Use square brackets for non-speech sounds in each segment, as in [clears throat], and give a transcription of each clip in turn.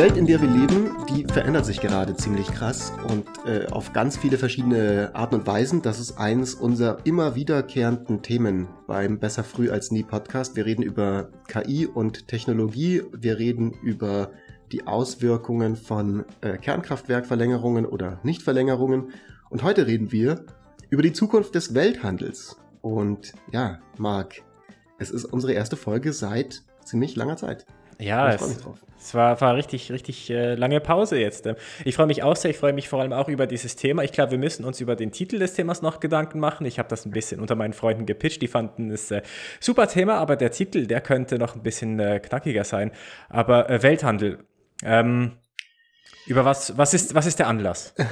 Welt, in der wir leben, die verändert sich gerade ziemlich krass und äh, auf ganz viele verschiedene Arten und Weisen. Das ist eines unserer immer wiederkehrenden Themen beim Besser früh als nie Podcast. Wir reden über KI und Technologie. Wir reden über die Auswirkungen von äh, Kernkraftwerkverlängerungen oder Nichtverlängerungen. Und heute reden wir über die Zukunft des Welthandels. Und ja, Marc, es ist unsere erste Folge seit ziemlich langer Zeit. Ja, es, es, war, war richtig, richtig äh, lange Pause jetzt. Ich freue mich auch sehr, ich freue mich vor allem auch über dieses Thema. Ich glaube, wir müssen uns über den Titel des Themas noch Gedanken machen. Ich habe das ein bisschen unter meinen Freunden gepitcht, die fanden es äh, super Thema, aber der Titel, der könnte noch ein bisschen äh, knackiger sein. Aber äh, Welthandel, ähm, über was, was ist, was ist der Anlass? [laughs]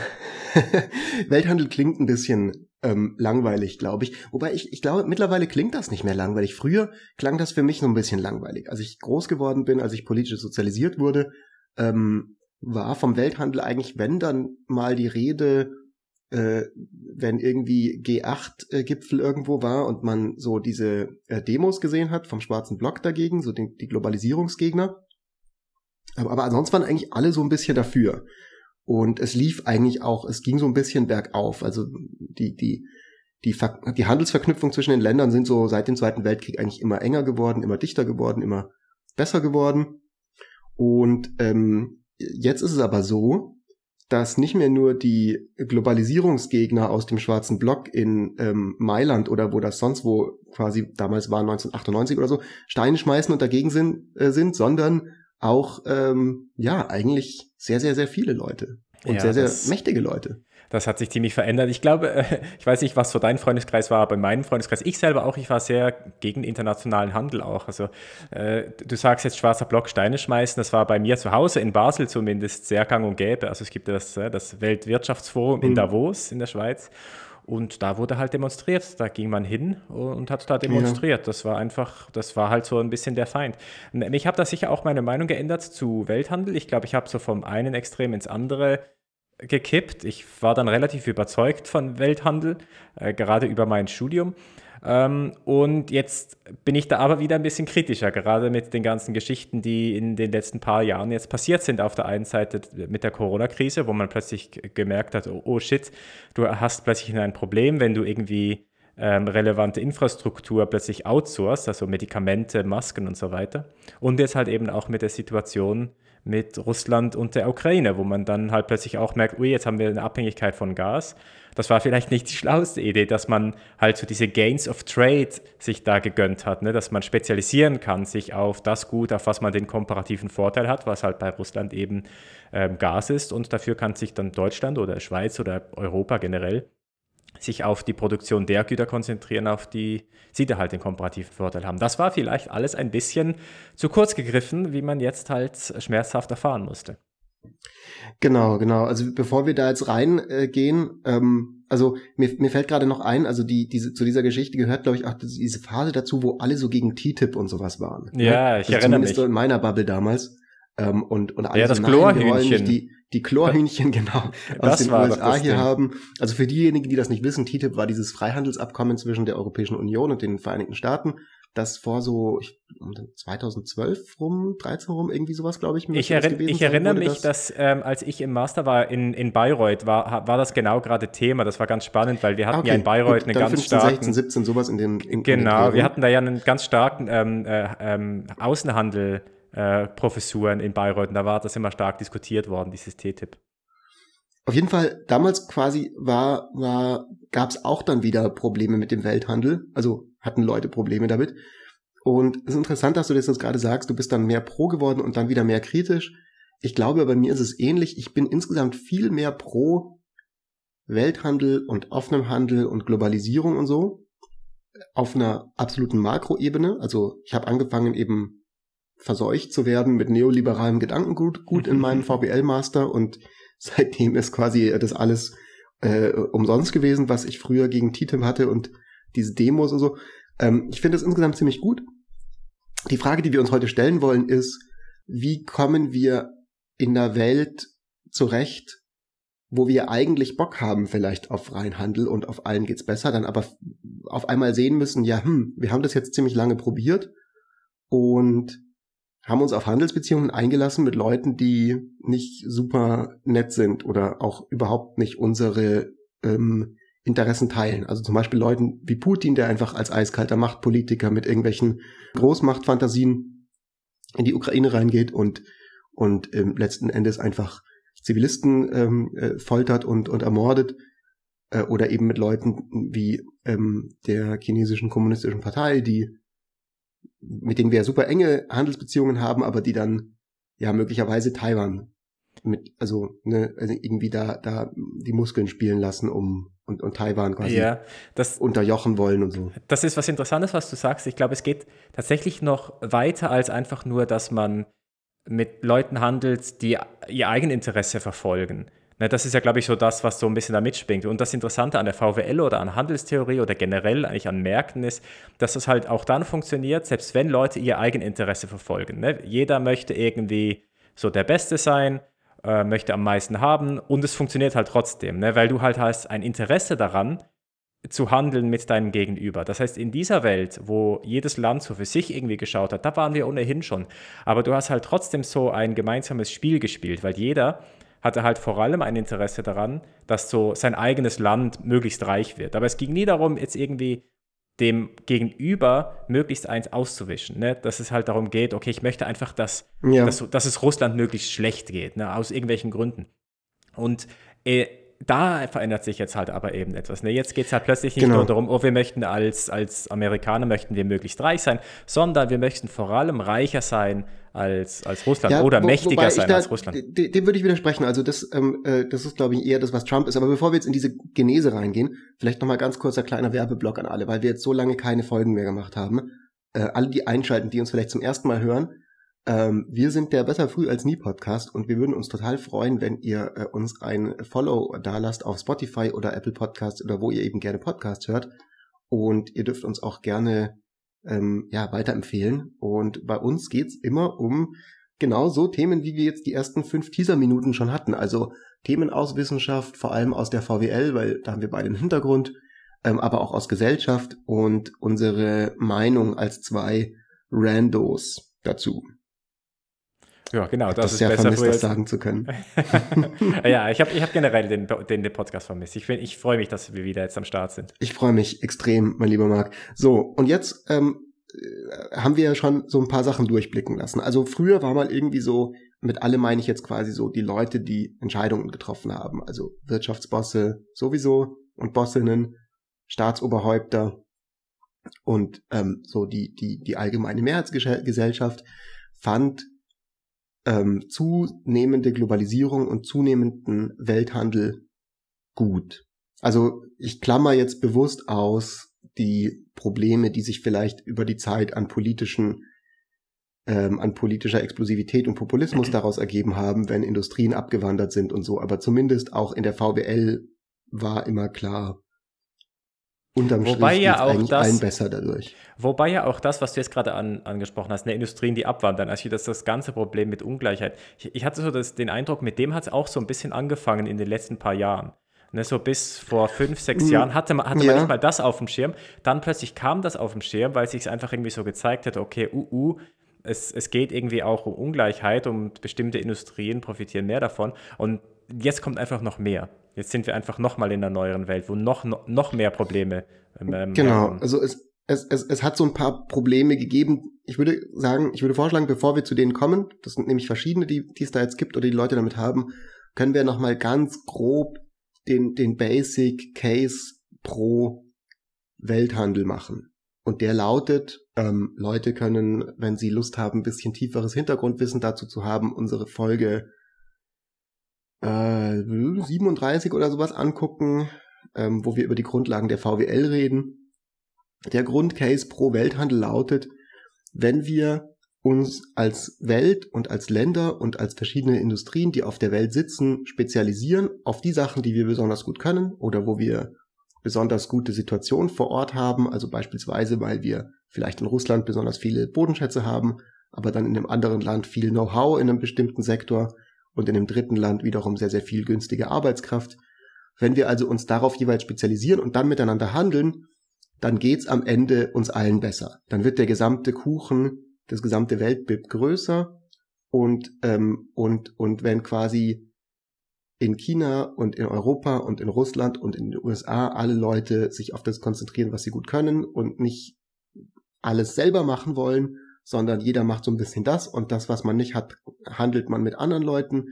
[laughs] Welthandel klingt ein bisschen ähm, langweilig, glaube ich. Wobei ich, ich glaube, mittlerweile klingt das nicht mehr langweilig. Früher klang das für mich so ein bisschen langweilig. Als ich groß geworden bin, als ich politisch sozialisiert wurde, ähm, war vom Welthandel eigentlich, wenn dann mal die Rede, äh, wenn irgendwie G8-Gipfel irgendwo war und man so diese äh, Demos gesehen hat vom schwarzen Block dagegen, so die, die Globalisierungsgegner. Aber, aber ansonsten waren eigentlich alle so ein bisschen dafür. Und es lief eigentlich auch, es ging so ein bisschen bergauf. Also die, die, die, die Handelsverknüpfung zwischen den Ländern sind so seit dem Zweiten Weltkrieg eigentlich immer enger geworden, immer dichter geworden, immer besser geworden. Und ähm, jetzt ist es aber so, dass nicht mehr nur die Globalisierungsgegner aus dem schwarzen Block in ähm, Mailand oder wo das sonst wo quasi damals war 1998 oder so Steine schmeißen und dagegen sind, äh, sind sondern auch ähm, ja eigentlich sehr, sehr, sehr viele Leute und ja, sehr, sehr mächtige Leute. Das hat sich ziemlich verändert. Ich glaube, ich weiß nicht, was so dein Freundeskreis war, aber in meinem Freundeskreis, ich selber auch, ich war sehr gegen internationalen Handel auch. Also äh, du sagst jetzt schwarzer Block Steine schmeißen, das war bei mir zu Hause in Basel zumindest sehr gang und gäbe. Also es gibt das, äh, das Weltwirtschaftsforum in mhm. Davos in der Schweiz. Und da wurde halt demonstriert. Da ging man hin und hat da demonstriert. Ja. Das war einfach, das war halt so ein bisschen der Feind. Ich habe da sicher auch meine Meinung geändert zu Welthandel. Ich glaube, ich habe so vom einen Extrem ins andere gekippt. Ich war dann relativ überzeugt von Welthandel, äh, gerade über mein Studium. Ähm, und jetzt bin ich da aber wieder ein bisschen kritischer, gerade mit den ganzen Geschichten, die in den letzten paar Jahren jetzt passiert sind. Auf der einen Seite mit der Corona-Krise, wo man plötzlich gemerkt hat, oh, oh, shit, du hast plötzlich ein Problem, wenn du irgendwie ähm, relevante Infrastruktur plötzlich outsourcest, also Medikamente, Masken und so weiter. Und jetzt halt eben auch mit der Situation, mit Russland und der Ukraine, wo man dann halt plötzlich auch merkt, ui, jetzt haben wir eine Abhängigkeit von Gas. Das war vielleicht nicht die schlauste Idee, dass man halt so diese Gains of Trade sich da gegönnt hat, ne? dass man spezialisieren kann, sich auf das Gut, auf was man den komparativen Vorteil hat, was halt bei Russland eben ähm, Gas ist. Und dafür kann sich dann Deutschland oder Schweiz oder Europa generell sich auf die Produktion der Güter konzentrieren, auf die sie da halt den komparativen Vorteil haben. Das war vielleicht alles ein bisschen zu kurz gegriffen, wie man jetzt halt schmerzhaft erfahren musste. Genau, genau. Also bevor wir da jetzt reingehen, äh, ähm, also mir, mir fällt gerade noch ein, also die, diese, zu dieser Geschichte gehört, glaube ich, auch diese Phase dazu, wo alle so gegen TTIP und sowas waren. Ne? Ja, ne? ich also erinnere mich. So in meiner Bubble damals. Ähm, und, und alle ja, das so, Chlorhühnchen. Die, die Chlorhühnchen, [laughs] genau, aus das den USA hier Ding. haben. Also für diejenigen, die das nicht wissen, TTIP war dieses Freihandelsabkommen zwischen der Europäischen Union und den Vereinigten Staaten, das vor so ich, 2012 rum, 13 rum, irgendwie sowas, glaube ich. Ich, erinn, ich erinnere mich, das dass ähm, als ich im Master war in, in Bayreuth, war, war das genau gerade Thema. Das war ganz spannend, weil wir hatten okay, ja in Bayreuth gut, eine ganz 15, starken... 16, 17, sowas in den in, Genau, in wir hatten da ja einen ganz starken ähm, äh, ähm, Außenhandel Professuren in Bayreuth und da war das immer stark diskutiert worden, dieses TTIP. Auf jeden Fall, damals quasi war, war, gab es auch dann wieder Probleme mit dem Welthandel. Also hatten Leute Probleme damit. Und es ist interessant, dass du das jetzt gerade sagst, du bist dann mehr pro geworden und dann wieder mehr kritisch. Ich glaube, bei mir ist es ähnlich. Ich bin insgesamt viel mehr pro Welthandel und offenem Handel und Globalisierung und so. Auf einer absoluten Makroebene. Also ich habe angefangen eben verseucht zu werden mit neoliberalem Gedankengut gut in meinem VWL-Master und [laughs] seitdem ist quasi das alles äh, umsonst gewesen, was ich früher gegen TTIP hatte und diese Demos und so. Ähm, ich finde das insgesamt ziemlich gut. Die Frage, die wir uns heute stellen wollen, ist, wie kommen wir in der Welt zurecht, wo wir eigentlich Bock haben vielleicht auf freien Handel und auf allen geht's besser, dann aber auf einmal sehen müssen, ja, hm, wir haben das jetzt ziemlich lange probiert und haben uns auf Handelsbeziehungen eingelassen mit Leuten, die nicht super nett sind oder auch überhaupt nicht unsere ähm, Interessen teilen. Also zum Beispiel Leuten wie Putin, der einfach als eiskalter Machtpolitiker mit irgendwelchen Großmachtfantasien in die Ukraine reingeht und, und ähm, letzten Endes einfach Zivilisten ähm, äh, foltert und, und ermordet. Äh, oder eben mit Leuten wie ähm, der chinesischen kommunistischen Partei, die mit denen wir super enge Handelsbeziehungen haben, aber die dann ja möglicherweise Taiwan mit, also, ne, also irgendwie da, da die Muskeln spielen lassen, um und, und Taiwan quasi ja, das, unterjochen wollen und so. Das ist was Interessantes, was du sagst. Ich glaube, es geht tatsächlich noch weiter als einfach nur, dass man mit Leuten handelt, die ihr Eigeninteresse verfolgen. Ne, das ist ja, glaube ich, so das, was so ein bisschen da mitspringt. Und das Interessante an der VWL oder an Handelstheorie oder generell eigentlich an Märkten ist, dass das halt auch dann funktioniert, selbst wenn Leute ihr Eigeninteresse verfolgen. Ne? Jeder möchte irgendwie so der Beste sein, äh, möchte am meisten haben und es funktioniert halt trotzdem, ne? weil du halt hast ein Interesse daran, zu handeln mit deinem Gegenüber. Das heißt, in dieser Welt, wo jedes Land so für sich irgendwie geschaut hat, da waren wir ohnehin schon. Aber du hast halt trotzdem so ein gemeinsames Spiel gespielt, weil jeder hatte halt vor allem ein Interesse daran, dass so sein eigenes Land möglichst reich wird. Aber es ging nie darum, jetzt irgendwie dem Gegenüber möglichst eins auszuwischen. Ne? Dass es halt darum geht, okay, ich möchte einfach, dass, ja. dass, dass es Russland möglichst schlecht geht, ne? aus irgendwelchen Gründen. Und äh, da verändert sich jetzt halt aber eben etwas. Ne? Jetzt geht es halt plötzlich nicht genau. nur darum, oh, wir möchten als, als Amerikaner möchten wir möglichst reich sein, sondern wir möchten vor allem reicher sein als, als Russland ja, oder wo, mächtiger sein da, als Russland. Dem, würde ich widersprechen. Also das, ähm, äh, das ist, glaube ich, eher das, was Trump ist. Aber bevor wir jetzt in diese Genese reingehen, vielleicht nochmal ganz kurzer kleiner Werbeblock an alle, weil wir jetzt so lange keine Folgen mehr gemacht haben. Äh, alle, die einschalten, die uns vielleicht zum ersten Mal hören, ähm, wir sind der Besser Früh als Nie Podcast und wir würden uns total freuen, wenn ihr äh, uns ein Follow da lasst auf Spotify oder Apple Podcasts oder wo ihr eben gerne Podcasts hört. Und ihr dürft uns auch gerne ähm, ja, weiterempfehlen. Und bei uns geht's immer um genau so Themen, wie wir jetzt die ersten fünf Teaser-Minuten schon hatten. Also Themen aus Wissenschaft, vor allem aus der VWL, weil da haben wir beide einen Hintergrund, ähm, aber auch aus Gesellschaft und unsere Meinung als zwei Randos dazu. Ja, genau, das, das ist ja besser vermisst, das sagen zu können. [laughs] ja, ich habe ich hab generell den, den, den Podcast vermisst. Ich, ich freue mich, dass wir wieder jetzt am Start sind. Ich freue mich extrem, mein lieber Marc. So, und jetzt ähm, äh, haben wir ja schon so ein paar Sachen durchblicken lassen. Also früher war mal irgendwie so, mit alle meine ich jetzt quasi so die Leute, die Entscheidungen getroffen haben. Also Wirtschaftsbosse sowieso und Bossinnen, Staatsoberhäupter und ähm, so die, die, die allgemeine Mehrheitsgesellschaft fand ähm, zunehmende Globalisierung und zunehmenden Welthandel gut. Also ich klammer jetzt bewusst aus die Probleme, die sich vielleicht über die Zeit an politischen ähm, an politischer Explosivität und Populismus daraus ergeben haben, wenn Industrien abgewandert sind und so. Aber zumindest auch in der VWL war immer klar, unterm wobei Strich ja auch das, allen besser dadurch. Wobei ja auch das, was du jetzt gerade an, angesprochen hast, eine Industrien, die abwandern, also das das ganze Problem mit Ungleichheit. Ich, ich hatte so das, den Eindruck, mit dem hat es auch so ein bisschen angefangen in den letzten paar Jahren. Ne, so bis vor fünf, sechs hm, Jahren hatte man, hatte ja. man nicht mal das auf dem Schirm. Dann plötzlich kam das auf dem Schirm, weil sich es einfach irgendwie so gezeigt hat, okay, uh, uh, es, es geht irgendwie auch um Ungleichheit und bestimmte Industrien profitieren mehr davon. Und jetzt kommt einfach noch mehr. Jetzt sind wir einfach noch mal in einer neueren Welt, wo noch, noch mehr Probleme. Ähm, genau, haben. also es, es, es, es hat so ein paar Probleme gegeben. Ich würde sagen, ich würde vorschlagen, bevor wir zu denen kommen, das sind nämlich verschiedene, die, die es da jetzt gibt oder die Leute damit haben, können wir noch mal ganz grob den, den Basic Case pro Welthandel machen. Und der lautet, ähm, Leute können, wenn sie Lust haben, ein bisschen tieferes Hintergrundwissen dazu zu haben, unsere Folge äh, 37 oder sowas angucken, ähm, wo wir über die Grundlagen der VWL reden. Der Grundcase pro Welthandel lautet, wenn wir uns als Welt und als Länder und als verschiedene Industrien, die auf der Welt sitzen, spezialisieren auf die Sachen, die wir besonders gut können oder wo wir besonders gute Situationen vor Ort haben, also beispielsweise, weil wir vielleicht in Russland besonders viele Bodenschätze haben, aber dann in einem anderen Land viel Know-how in einem bestimmten Sektor und in dem dritten Land wiederum sehr, sehr viel günstige Arbeitskraft. Wenn wir also uns darauf jeweils spezialisieren und dann miteinander handeln, dann geht's am Ende uns allen besser. Dann wird der gesamte Kuchen das gesamte Weltbild größer und, ähm, und, und wenn quasi in China und in Europa und in Russland und in den USA alle Leute sich auf das konzentrieren, was sie gut können und nicht alles selber machen wollen, sondern jeder macht so ein bisschen das und das, was man nicht hat, handelt man mit anderen Leuten,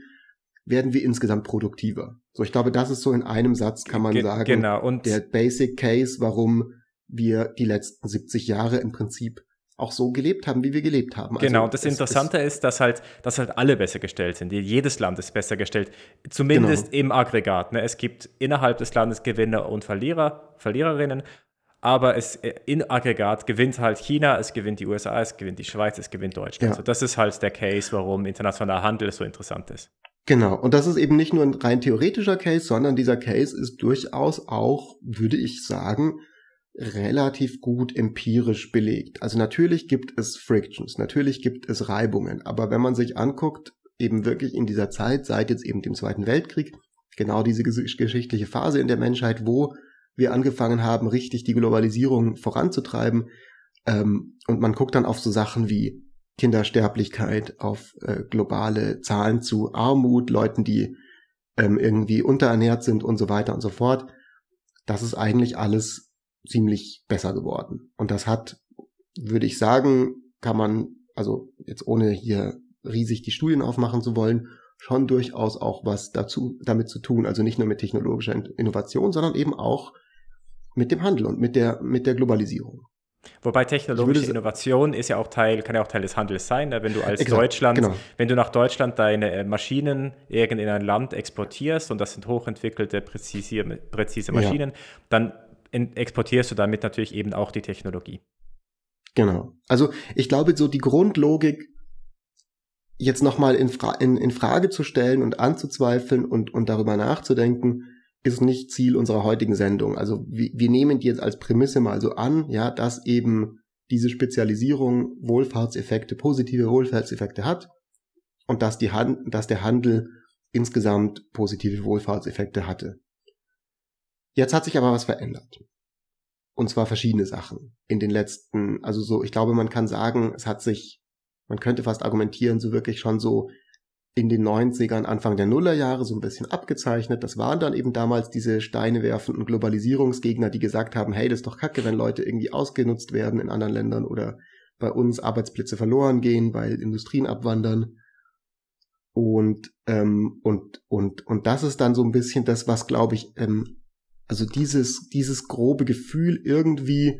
werden wir insgesamt produktiver. So, ich glaube, das ist so in einem Satz, kann man Ge sagen, genau. und der Basic Case, warum wir die letzten 70 Jahre im Prinzip auch so gelebt haben, wie wir gelebt haben. Also genau, und das Interessante ist, ist, dass halt, dass halt alle besser gestellt sind. Jedes Land ist besser gestellt, zumindest genau. im Aggregat. Ne? Es gibt innerhalb des Landes Gewinner und Verlierer, Verliererinnen, aber es äh, in Aggregat gewinnt halt China, es gewinnt die USA, es gewinnt die Schweiz, es gewinnt Deutschland. Ja. Also das ist halt der Case, warum internationaler Handel so interessant ist. Genau, und das ist eben nicht nur ein rein theoretischer Case, sondern dieser Case ist durchaus auch, würde ich sagen, relativ gut empirisch belegt. Also natürlich gibt es Frictions, natürlich gibt es Reibungen, aber wenn man sich anguckt, eben wirklich in dieser Zeit, seit jetzt eben dem Zweiten Weltkrieg, genau diese geschichtliche Phase in der Menschheit, wo wir angefangen haben, richtig die Globalisierung voranzutreiben, ähm, und man guckt dann auf so Sachen wie Kindersterblichkeit, auf äh, globale Zahlen zu Armut, Leuten, die ähm, irgendwie unterernährt sind und so weiter und so fort. Das ist eigentlich alles ziemlich besser geworden. Und das hat, würde ich sagen, kann man, also jetzt ohne hier riesig die Studien aufmachen zu wollen, schon durchaus auch was dazu, damit zu tun. Also nicht nur mit technologischer Innovation, sondern eben auch mit dem Handel und mit der, mit der Globalisierung. Wobei technologische Innovation ist ja auch Teil, kann ja auch Teil des Handels sein. Ne? Wenn du als Exakt, Deutschland, genau. wenn du nach Deutschland deine äh, Maschinen irgend in ein Land exportierst und das sind hochentwickelte, präzise, präzise Maschinen, ja. dann exportierst du damit natürlich eben auch die Technologie. Genau. Also ich glaube, so die Grundlogik jetzt nochmal in, Fra in, in Frage zu stellen und anzuzweifeln und, und darüber nachzudenken, ist nicht Ziel unserer heutigen Sendung. Also wir, wir nehmen die jetzt als Prämisse mal so an, ja, dass eben diese Spezialisierung Wohlfahrtseffekte, positive Wohlfahrtseffekte hat und dass, die Hand, dass der Handel insgesamt positive Wohlfahrtseffekte hatte. Jetzt hat sich aber was verändert. Und zwar verschiedene Sachen in den letzten, also so, ich glaube, man kann sagen, es hat sich, man könnte fast argumentieren, so wirklich schon so in den 90ern, Anfang der Nullerjahre so ein bisschen abgezeichnet. Das waren dann eben damals diese Steine werfenden Globalisierungsgegner, die gesagt haben, hey, das ist doch kacke, wenn Leute irgendwie ausgenutzt werden in anderen Ländern oder bei uns Arbeitsplätze verloren gehen, weil Industrien abwandern. Und, ähm, und, und, und das ist dann so ein bisschen das, was, glaube ich, ähm, also dieses, dieses grobe Gefühl irgendwie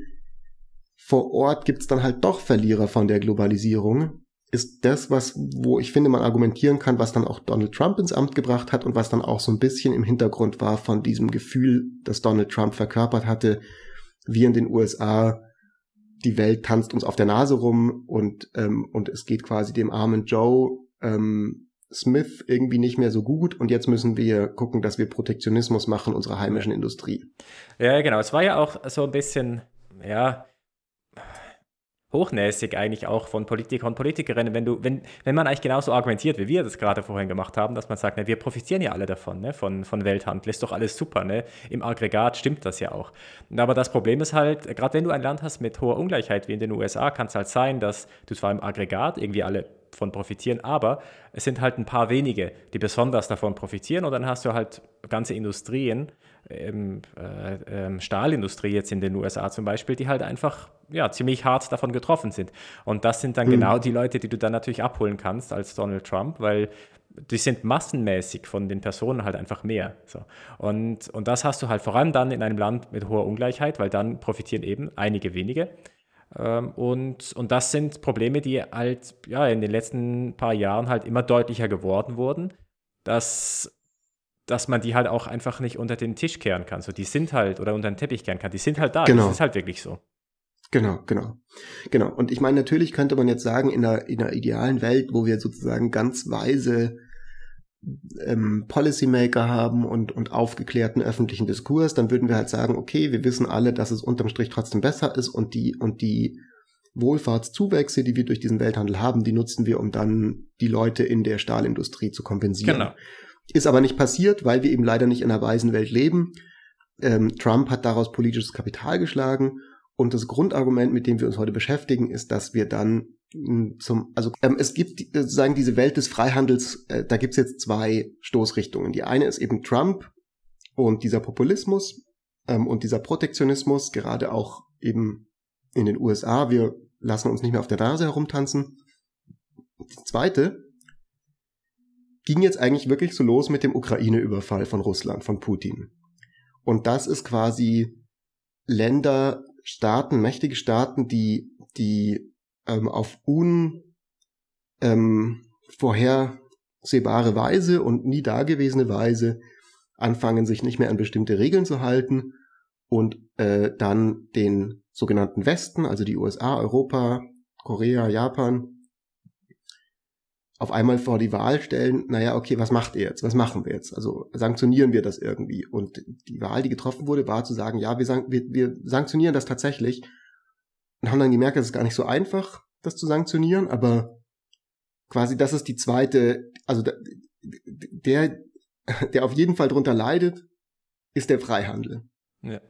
vor Ort gibt's dann halt doch Verlierer von der Globalisierung, ist das, was, wo ich finde, man argumentieren kann, was dann auch Donald Trump ins Amt gebracht hat und was dann auch so ein bisschen im Hintergrund war von diesem Gefühl, das Donald Trump verkörpert hatte, wie in den USA, die Welt tanzt uns auf der Nase rum und, ähm, und es geht quasi dem armen Joe ähm, Smith irgendwie nicht mehr so gut und jetzt müssen wir gucken, dass wir Protektionismus machen unserer heimischen Industrie. Ja, genau. Es war ja auch so ein bisschen, ja, hochnäsig eigentlich auch von Politikern und Politikerinnen, wenn du, wenn, wenn man eigentlich genauso argumentiert, wie wir das gerade vorhin gemacht haben, dass man sagt, ne, wir profitieren ja alle davon, ne, von, von Welthandel, ist doch alles super, ne? Im Aggregat stimmt das ja auch. Aber das Problem ist halt, gerade wenn du ein Land hast mit hoher Ungleichheit wie in den USA, kann es halt sein, dass du zwar im Aggregat irgendwie alle von profitieren, aber es sind halt ein paar wenige, die besonders davon profitieren und dann hast du halt ganze Industrien, ähm, äh, äh, Stahlindustrie jetzt in den USA zum Beispiel, die halt einfach ja, ziemlich hart davon getroffen sind. Und das sind dann mhm. genau die Leute, die du dann natürlich abholen kannst als Donald Trump, weil die sind massenmäßig von den Personen halt einfach mehr. So. Und, und das hast du halt vor allem dann in einem Land mit hoher Ungleichheit, weil dann profitieren eben einige wenige. Ähm, und, und das sind Probleme, die halt ja, in den letzten paar Jahren halt immer deutlicher geworden wurden, dass, dass man die halt auch einfach nicht unter den Tisch kehren kann. So, die sind halt, oder unter den Teppich kehren kann, die sind halt da. Genau. Das ist halt wirklich so. Genau, genau. Genau. Und ich meine, natürlich könnte man jetzt sagen, in einer, in einer idealen Welt, wo wir sozusagen ganz weise ähm, Policymaker haben und, und aufgeklärten öffentlichen Diskurs, dann würden wir halt sagen, okay, wir wissen alle, dass es unterm Strich trotzdem besser ist und die, und die Wohlfahrtszuwächse, die wir durch diesen Welthandel haben, die nutzen wir, um dann die Leute in der Stahlindustrie zu kompensieren. Genau. Ist aber nicht passiert, weil wir eben leider nicht in einer weisen Welt leben. Ähm, Trump hat daraus politisches Kapital geschlagen Und das Grundargument, mit dem wir uns heute beschäftigen, ist, dass wir dann hm, zum, also ähm, es gibt äh, sozusagen diese Welt des Freihandels, äh, da gibt's jetzt zwei Stoßrichtungen. Die eine ist eben Trump und dieser Populismus ähm, und dieser Protektionismus, gerade auch eben in den USA. Wir lassen uns nicht mehr auf der Nase herumtanzen. Die zweite ging jetzt eigentlich wirklich so los mit dem Ukraine-Überfall von Russland, von Putin. Und das ist quasi Länder, Staaten, mächtige Staaten, die, die ähm, auf unvorhersehbare ähm, Weise und nie dagewesene Weise anfangen, sich nicht mehr an bestimmte Regeln zu halten und äh, dann den sogenannten Westen, also die USA, Europa, Korea, Japan, auf einmal vor die Wahl stellen, naja, okay, was macht ihr jetzt? Was machen wir jetzt? Also sanktionieren wir das irgendwie? Und die Wahl, die getroffen wurde, war zu sagen, ja, wir, wir, wir sanktionieren das tatsächlich. Und haben dann gemerkt, es ist gar nicht so einfach, das zu sanktionieren, aber quasi das ist die zweite, also der, der auf jeden Fall drunter leidet, ist der Freihandel. Ja.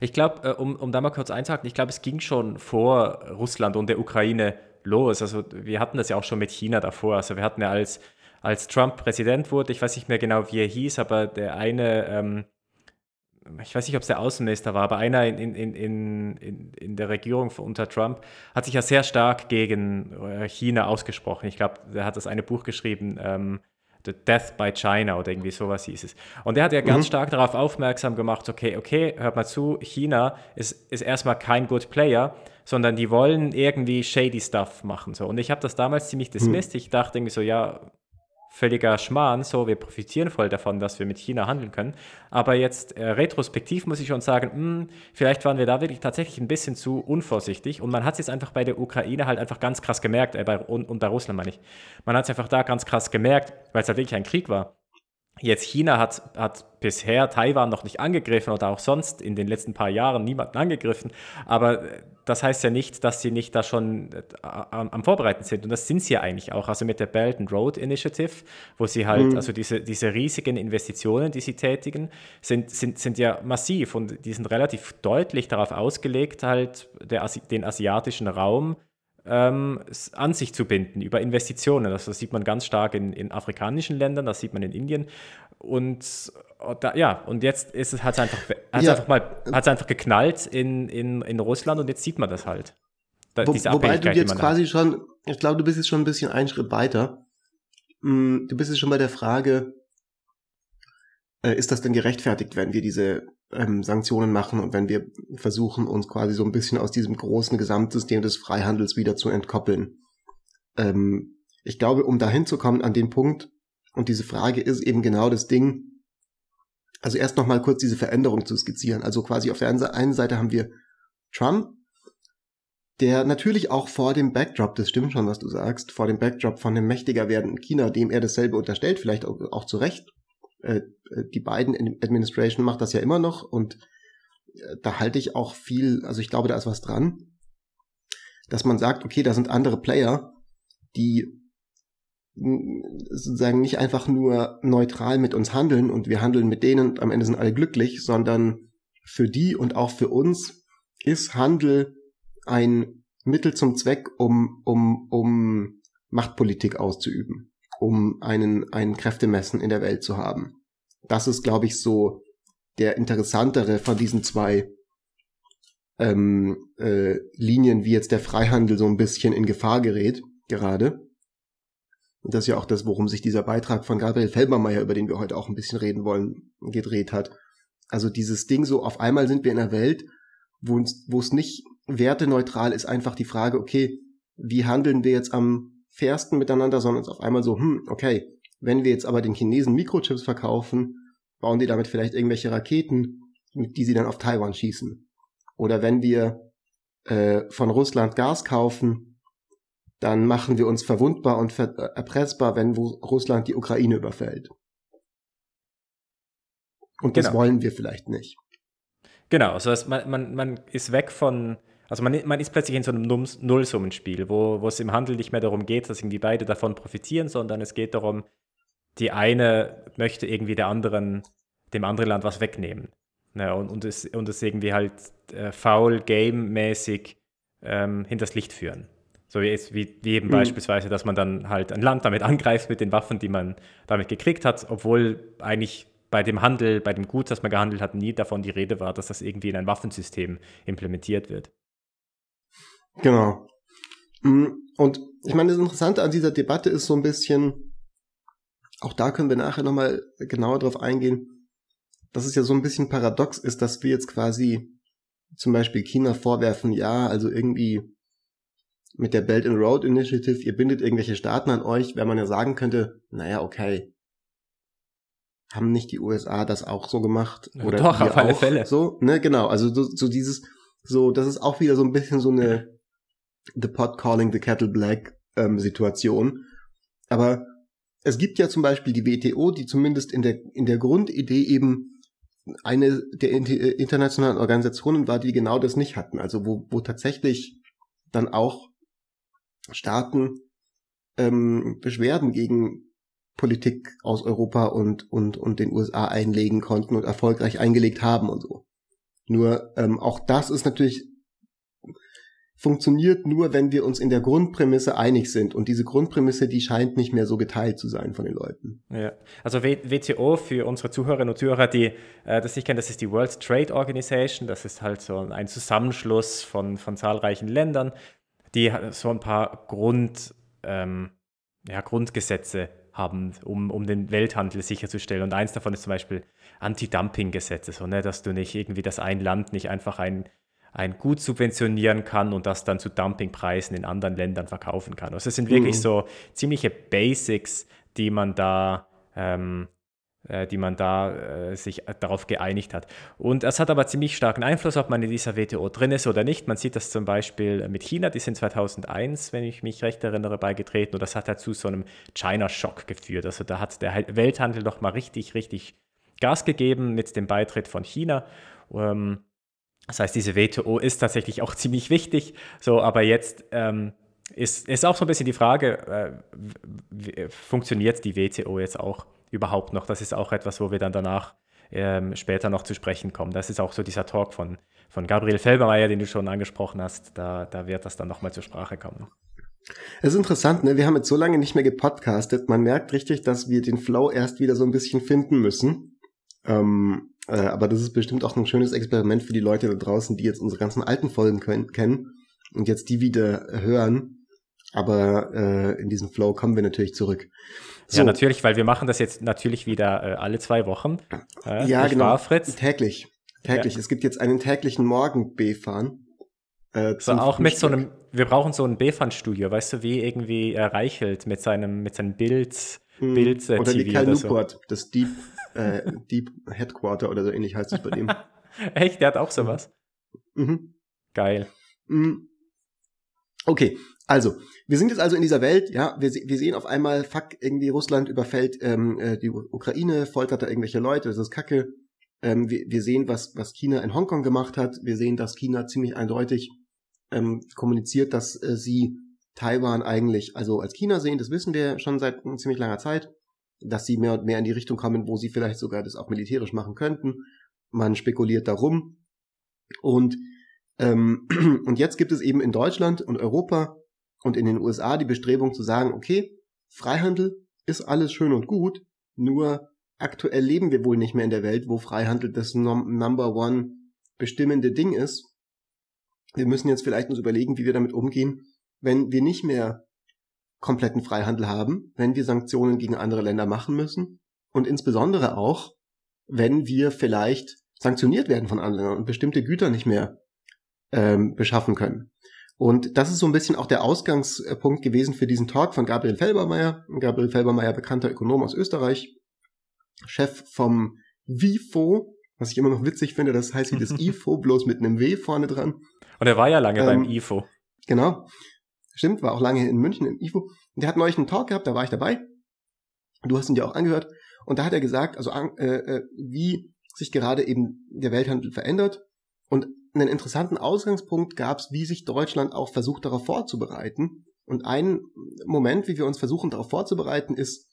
Ich glaube, äh, um, um da mal kurz einzuhaken, ich glaube, es ging schon vor Russland und der Ukraine los. Also wir hatten das ja auch schon mit China davor. Also wir hatten ja als, als Trump Präsident wurde, ich weiß nicht mehr genau, wie er hieß, aber der eine, ähm, ich weiß nicht, ob es der Außenminister war, aber einer in, in, in, in, in der Regierung unter Trump hat sich ja sehr stark gegen äh, China ausgesprochen. Ich glaube, der hat das eine Buch geschrieben, ähm, The Death by China oder irgendwie sowas hieß es. Und er hat ja ganz mhm. stark darauf aufmerksam gemacht, okay, okay, hört mal zu, China ist, ist erstmal kein Good Player, sondern die wollen irgendwie shady Stuff machen. So. Und ich habe das damals ziemlich dismissed. Mhm. Ich dachte irgendwie so, ja, völliger Schmarrn, so, wir profitieren voll davon, dass wir mit China handeln können. Aber jetzt äh, retrospektiv muss ich schon sagen, mh, hm, vielleicht waren wir da wirklich tatsächlich ein bisschen zu unvorsichtig und man hat es jetzt einfach bei der Ukraine halt einfach ganz krass gemerkt, äh, bei, und, und bei Russland meine ich. Man hat es einfach da ganz krass gemerkt, weil es halt wirklich ein Krieg war. Jetzt China hat, hat bisher Taiwan noch nicht angegriffen oder auch sonst in den letzten paar Jahren niemanden angegriffen. Aber das heißt ja nicht, dass sie nicht da schon äh, am, am, Vorbereiten sind. Und das sind sie ja eigentlich auch. Also mit der Belt and Road Initiative, wo sie halt, mhm. also diese, diese riesigen Investitionen, die sie tätigen, sind, sind, sind ja massiv und die sind relativ deutlich darauf ausgelegt, halt der, den asiatischen Raum ähm, an sich zu binden über Investitionen. Das, das sieht man ganz stark in, in, afrikanischen Ländern, das sieht man in Indien. Und oh, da, ja, und jetzt ist es, hat es einfach, hat's ja. einfach mal, hat's einfach geknallt in, in, in Russland und jetzt sieht man das halt. Da, Wo, wobei du jetzt quasi schon, ich glaube, du bist jetzt schon ein bisschen einen Schritt weiter. Mm, du bist jetzt schon bei der Frage, äh, ist das denn gerechtfertigt, wenn wir diese ähm, Sanktionen machen und wenn wir versuchen, uns quasi so ein bisschen aus diesem großen Gesamtsystem des Freihandels wieder zu entkoppeln. Ähm, ich glaube, um dahin zu kommen an den Punkt, und diese Frage ist eben genau das Ding, also erst noch mal kurz diese Veränderung zu skizzieren. Also quasi auf der einen Seite haben wir Trump, der natürlich auch vor dem Backdrop, das stimmt schon, was du sagst, vor dem Backdrop von dem mächtiger werdenden China, dem er dasselbe unterstellt, vielleicht auch, auch zu Recht, äh, äh, die beiden Administration macht das ja immer noch und äh, da halte ich auch viel, also ich glaube, da ist was dran, dass man sagt, okay, da sind andere Player, die sozusagen nicht einfach nur neutral mit uns handeln und wir handeln mit denen und am Ende sind alle glücklich, sondern für die und auch für uns ist Handel ein Mittel zum Zweck, um, um, um Machtpolitik auszuüben um einen, einen Kräftemessen in der Welt zu haben. Das ist, glaube ich, so der interessantere von diesen zwei ähm, äh, Linien, wie jetzt der Freihandel so ein bisschen in Gefahr gerät, gerade. Und das ist ja auch das, worum sich dieser Beitrag von Gabriel Felbermeier, über den wir heute auch ein bisschen reden wollen, gedreht hat. Also dieses Ding so, auf einmal sind wir in einer Welt, wo, es nicht werteneutral ist, einfach die Frage, okay, wie handeln wir jetzt am fairsten miteinander, sondern es auf einmal so, hm, okay, wenn wir jetzt aber den Chinesen Mikrochips verkaufen, bauen die damit vielleicht irgendwelche Raketen, mit die sie dann auf Taiwan schießen. Oder wenn wir äh, von Russland Gas kaufen, dann machen wir uns verwundbar und ver äh, erpressbar, wenn Russland die Ukraine überfällt. Und das genau. wollen wir vielleicht nicht. Genau, also man, man, man ist weg von also man, man ist plötzlich in so einem Nullsummenspiel, wo, wo es im Handel nicht mehr darum geht, dass irgendwie beide davon profitieren, sondern es geht darum, die eine möchte irgendwie der anderen, dem anderen Land was wegnehmen. Ja, und, und, es, und es irgendwie halt äh, faul, game-mäßig ähm, hinters Licht führen. So wie, jetzt, wie, wie eben mhm. beispielsweise, dass man dann halt ein Land damit [laughs] angreift mit den Waffen, die man damit gekriegt hat, obwohl eigentlich bei dem Handel, bei dem Gut, das man gehandelt hat, nie davon die Rede war, dass das irgendwie in ein Waffensystem implementiert wird. Genau. Mm, und ich meine, das Interessante an dieser Debatte ist so ein bisschen, auch da können wir nachher nochmal genauer drauf eingehen, dass es ja so ein bisschen paradox ist, dass wir jetzt quasi zum Beispiel China vorwerfen, ja, also irgendwie mit der Belt and Road Initiative, ihr bindet irgendwelche Staaten an euch, wenn man ja sagen könnte, naja, okay, haben nicht die USA das auch so gemacht? Oder Doch, auf alle Fälle. So, ne, genau, also so, so dieses, so, das ist auch wieder so ein bisschen so eine [clears throat] The Pot Calling the Kettle Black ähm, Situation. Aber es gibt ja zum Beispiel die WTO, die zumindest in der, in der Grundidee eben eine der internationalen Organisationen war, die genau das nicht hatten. Also wo, wo tatsächlich dann auch Staaten ähm, Beschwerden gegen Politik aus Europa und, und, und den USA einlegen konnten und erfolgreich eingelegt haben und so. Nur ähm, auch das ist natürlich funktioniert nur, wenn wir uns in der Grundprämisse einig sind. Und diese Grundprämisse, die scheint nicht mehr so geteilt zu sein von den Leuten. Ja, also WTO für unsere Zuhörerinnen und Zuhörer, die äh, das nicht kennen, das ist die World Trade Organization. Das ist halt so ein Zusammenschluss von, von zahlreichen Ländern, die so ein paar Grund, ähm, ja, Grundgesetze haben, um, um den Welthandel sicherzustellen. Und eins davon ist zum Beispiel Anti-Dumping-Gesetze, so, ne, dass du nicht irgendwie das ein Land nicht einfach ein ein Gut subventionieren kann und das dann zu Dumpingpreisen in anderen Ländern verkaufen kann. Also es sind wirklich mhm. so ziemliche Basics, die man da, ähm, äh, die man da äh, sich darauf geeinigt hat. Und es hat aber ziemlich starken Einfluss, ob man in dieser WTO drin ist oder nicht. Man sieht das zum Beispiel mit China, die sind 2001, wenn ich mich recht erinnere, beigetreten und das hat dazu so einem China-Schock geführt. Also da hat der Welthandel doch mal richtig, richtig Gas gegeben mit dem Beitritt von China. Ähm, das heißt, diese WTO ist tatsächlich auch ziemlich wichtig. So, aber jetzt ähm, ist, ist auch so ein bisschen die Frage, äh, funktioniert die WTO jetzt auch überhaupt noch? Das ist auch etwas, wo wir dann danach ähm, später noch zu sprechen kommen. Das ist auch so dieser Talk von, von Gabriel Felbermeier, den du schon angesprochen hast. Da, da wird das dann nochmal zur Sprache kommen. Es ist interessant, ne? Wir haben jetzt so lange nicht mehr gepodcastet. Man merkt richtig, dass wir den Flow erst wieder so ein bisschen finden müssen. Ähm, äh, aber das ist bestimmt auch ein schönes Experiment für die Leute da draußen, die jetzt unsere ganzen alten Folgen können, kennen und jetzt die wieder hören. Aber äh, in diesem Flow kommen wir natürlich zurück. So. Ja, natürlich, weil wir machen das jetzt natürlich wieder äh, alle zwei Wochen. Äh, ja, genau. Wahr, Fritz? Täglich. Täglich. Ja. Es gibt jetzt einen täglichen Morgen-B-Fahren. Äh, so auch Frühstück. mit so einem, wir brauchen so ein B-Fan-Studio, weißt du, wie irgendwie er reichelt mit seinem, mit seinem Bild, hm. Bild äh, Oder TV wie Cal Newport, so. das Deep äh, Deep Headquarter oder so ähnlich heißt es bei dem. [laughs] Echt? Der hat auch sowas? Mhm. Geil. Mhm. Okay, also, wir sind jetzt also in dieser Welt, ja, wir, wir sehen auf einmal, fuck, irgendwie Russland überfällt ähm, äh, die Ukraine, foltert da irgendwelche Leute, das ist Kacke. Ähm, wir, wir sehen, was, was China in Hongkong gemacht hat. Wir sehen, dass China ziemlich eindeutig ähm, kommuniziert, dass äh, sie Taiwan eigentlich also als China sehen. Das wissen wir schon seit ziemlich langer Zeit dass sie mehr und mehr in die Richtung kommen, wo sie vielleicht sogar das auch militärisch machen könnten. Man spekuliert darum. Und, ähm, [clears throat] und jetzt gibt es eben in Deutschland und Europa und in den USA die Bestrebung zu sagen, okay, Freihandel ist alles schön und gut, nur aktuell leben wir wohl nicht mehr in der Welt, wo Freihandel das Number One bestimmende Ding ist. Wir müssen jetzt vielleicht uns überlegen, wie wir damit umgehen, wenn wir nicht mehr kompletten Freihandel haben, wenn wir Sanktionen gegen andere Länder machen müssen und insbesondere auch, wenn wir vielleicht sanktioniert werden von anderen und bestimmte Güter nicht mehr ähm, beschaffen können. Und das ist so ein bisschen auch der Ausgangspunkt gewesen für diesen Talk von Gabriel Felbermeier. Gabriel Felbermeier, bekannter Ökonom aus Österreich, Chef vom WIFO, was ich immer noch witzig finde, das heißt wie das [laughs] IFO, bloß mit einem W vorne dran. Und er war ja lange ähm, beim IFO. Genau. Stimmt, war auch lange in München im IFO. Und der hat neulich einen Talk gehabt, da war ich dabei. Du hast ihn dir auch angehört. Und da hat er gesagt, also äh, äh, wie sich gerade eben der Welthandel verändert. Und einen interessanten Ausgangspunkt gab es, wie sich Deutschland auch versucht, darauf vorzubereiten. Und ein Moment, wie wir uns versuchen, darauf vorzubereiten, ist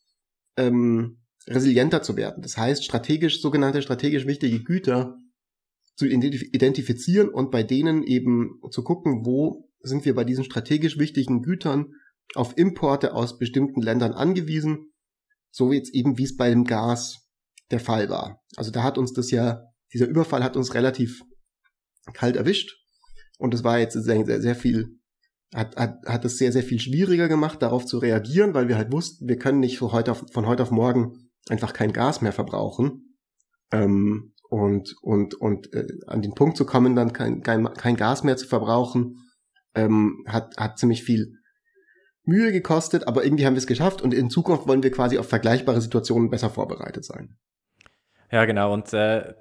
ähm, resilienter zu werden. Das heißt, strategisch, sogenannte strategisch wichtige Güter zu identifizieren und bei denen eben zu gucken, wo sind wir bei diesen strategisch wichtigen Gütern auf Importe aus bestimmten Ländern angewiesen, so jetzt eben wie es bei dem Gas der Fall war. Also da hat uns das ja, dieser Überfall hat uns relativ kalt erwischt und es war jetzt sehr, sehr, sehr viel, hat, hat, hat es sehr, sehr viel schwieriger gemacht, darauf zu reagieren, weil wir halt wussten, wir können nicht von heute auf, von heute auf morgen einfach kein Gas mehr verbrauchen. Ähm, und und und äh, an den Punkt zu kommen, dann kein, kein, kein Gas mehr zu verbrauchen, ähm, hat, hat ziemlich viel Mühe gekostet, aber irgendwie haben wir es geschafft und in Zukunft wollen wir quasi auf vergleichbare Situationen besser vorbereitet sein. Ja, genau. Und äh,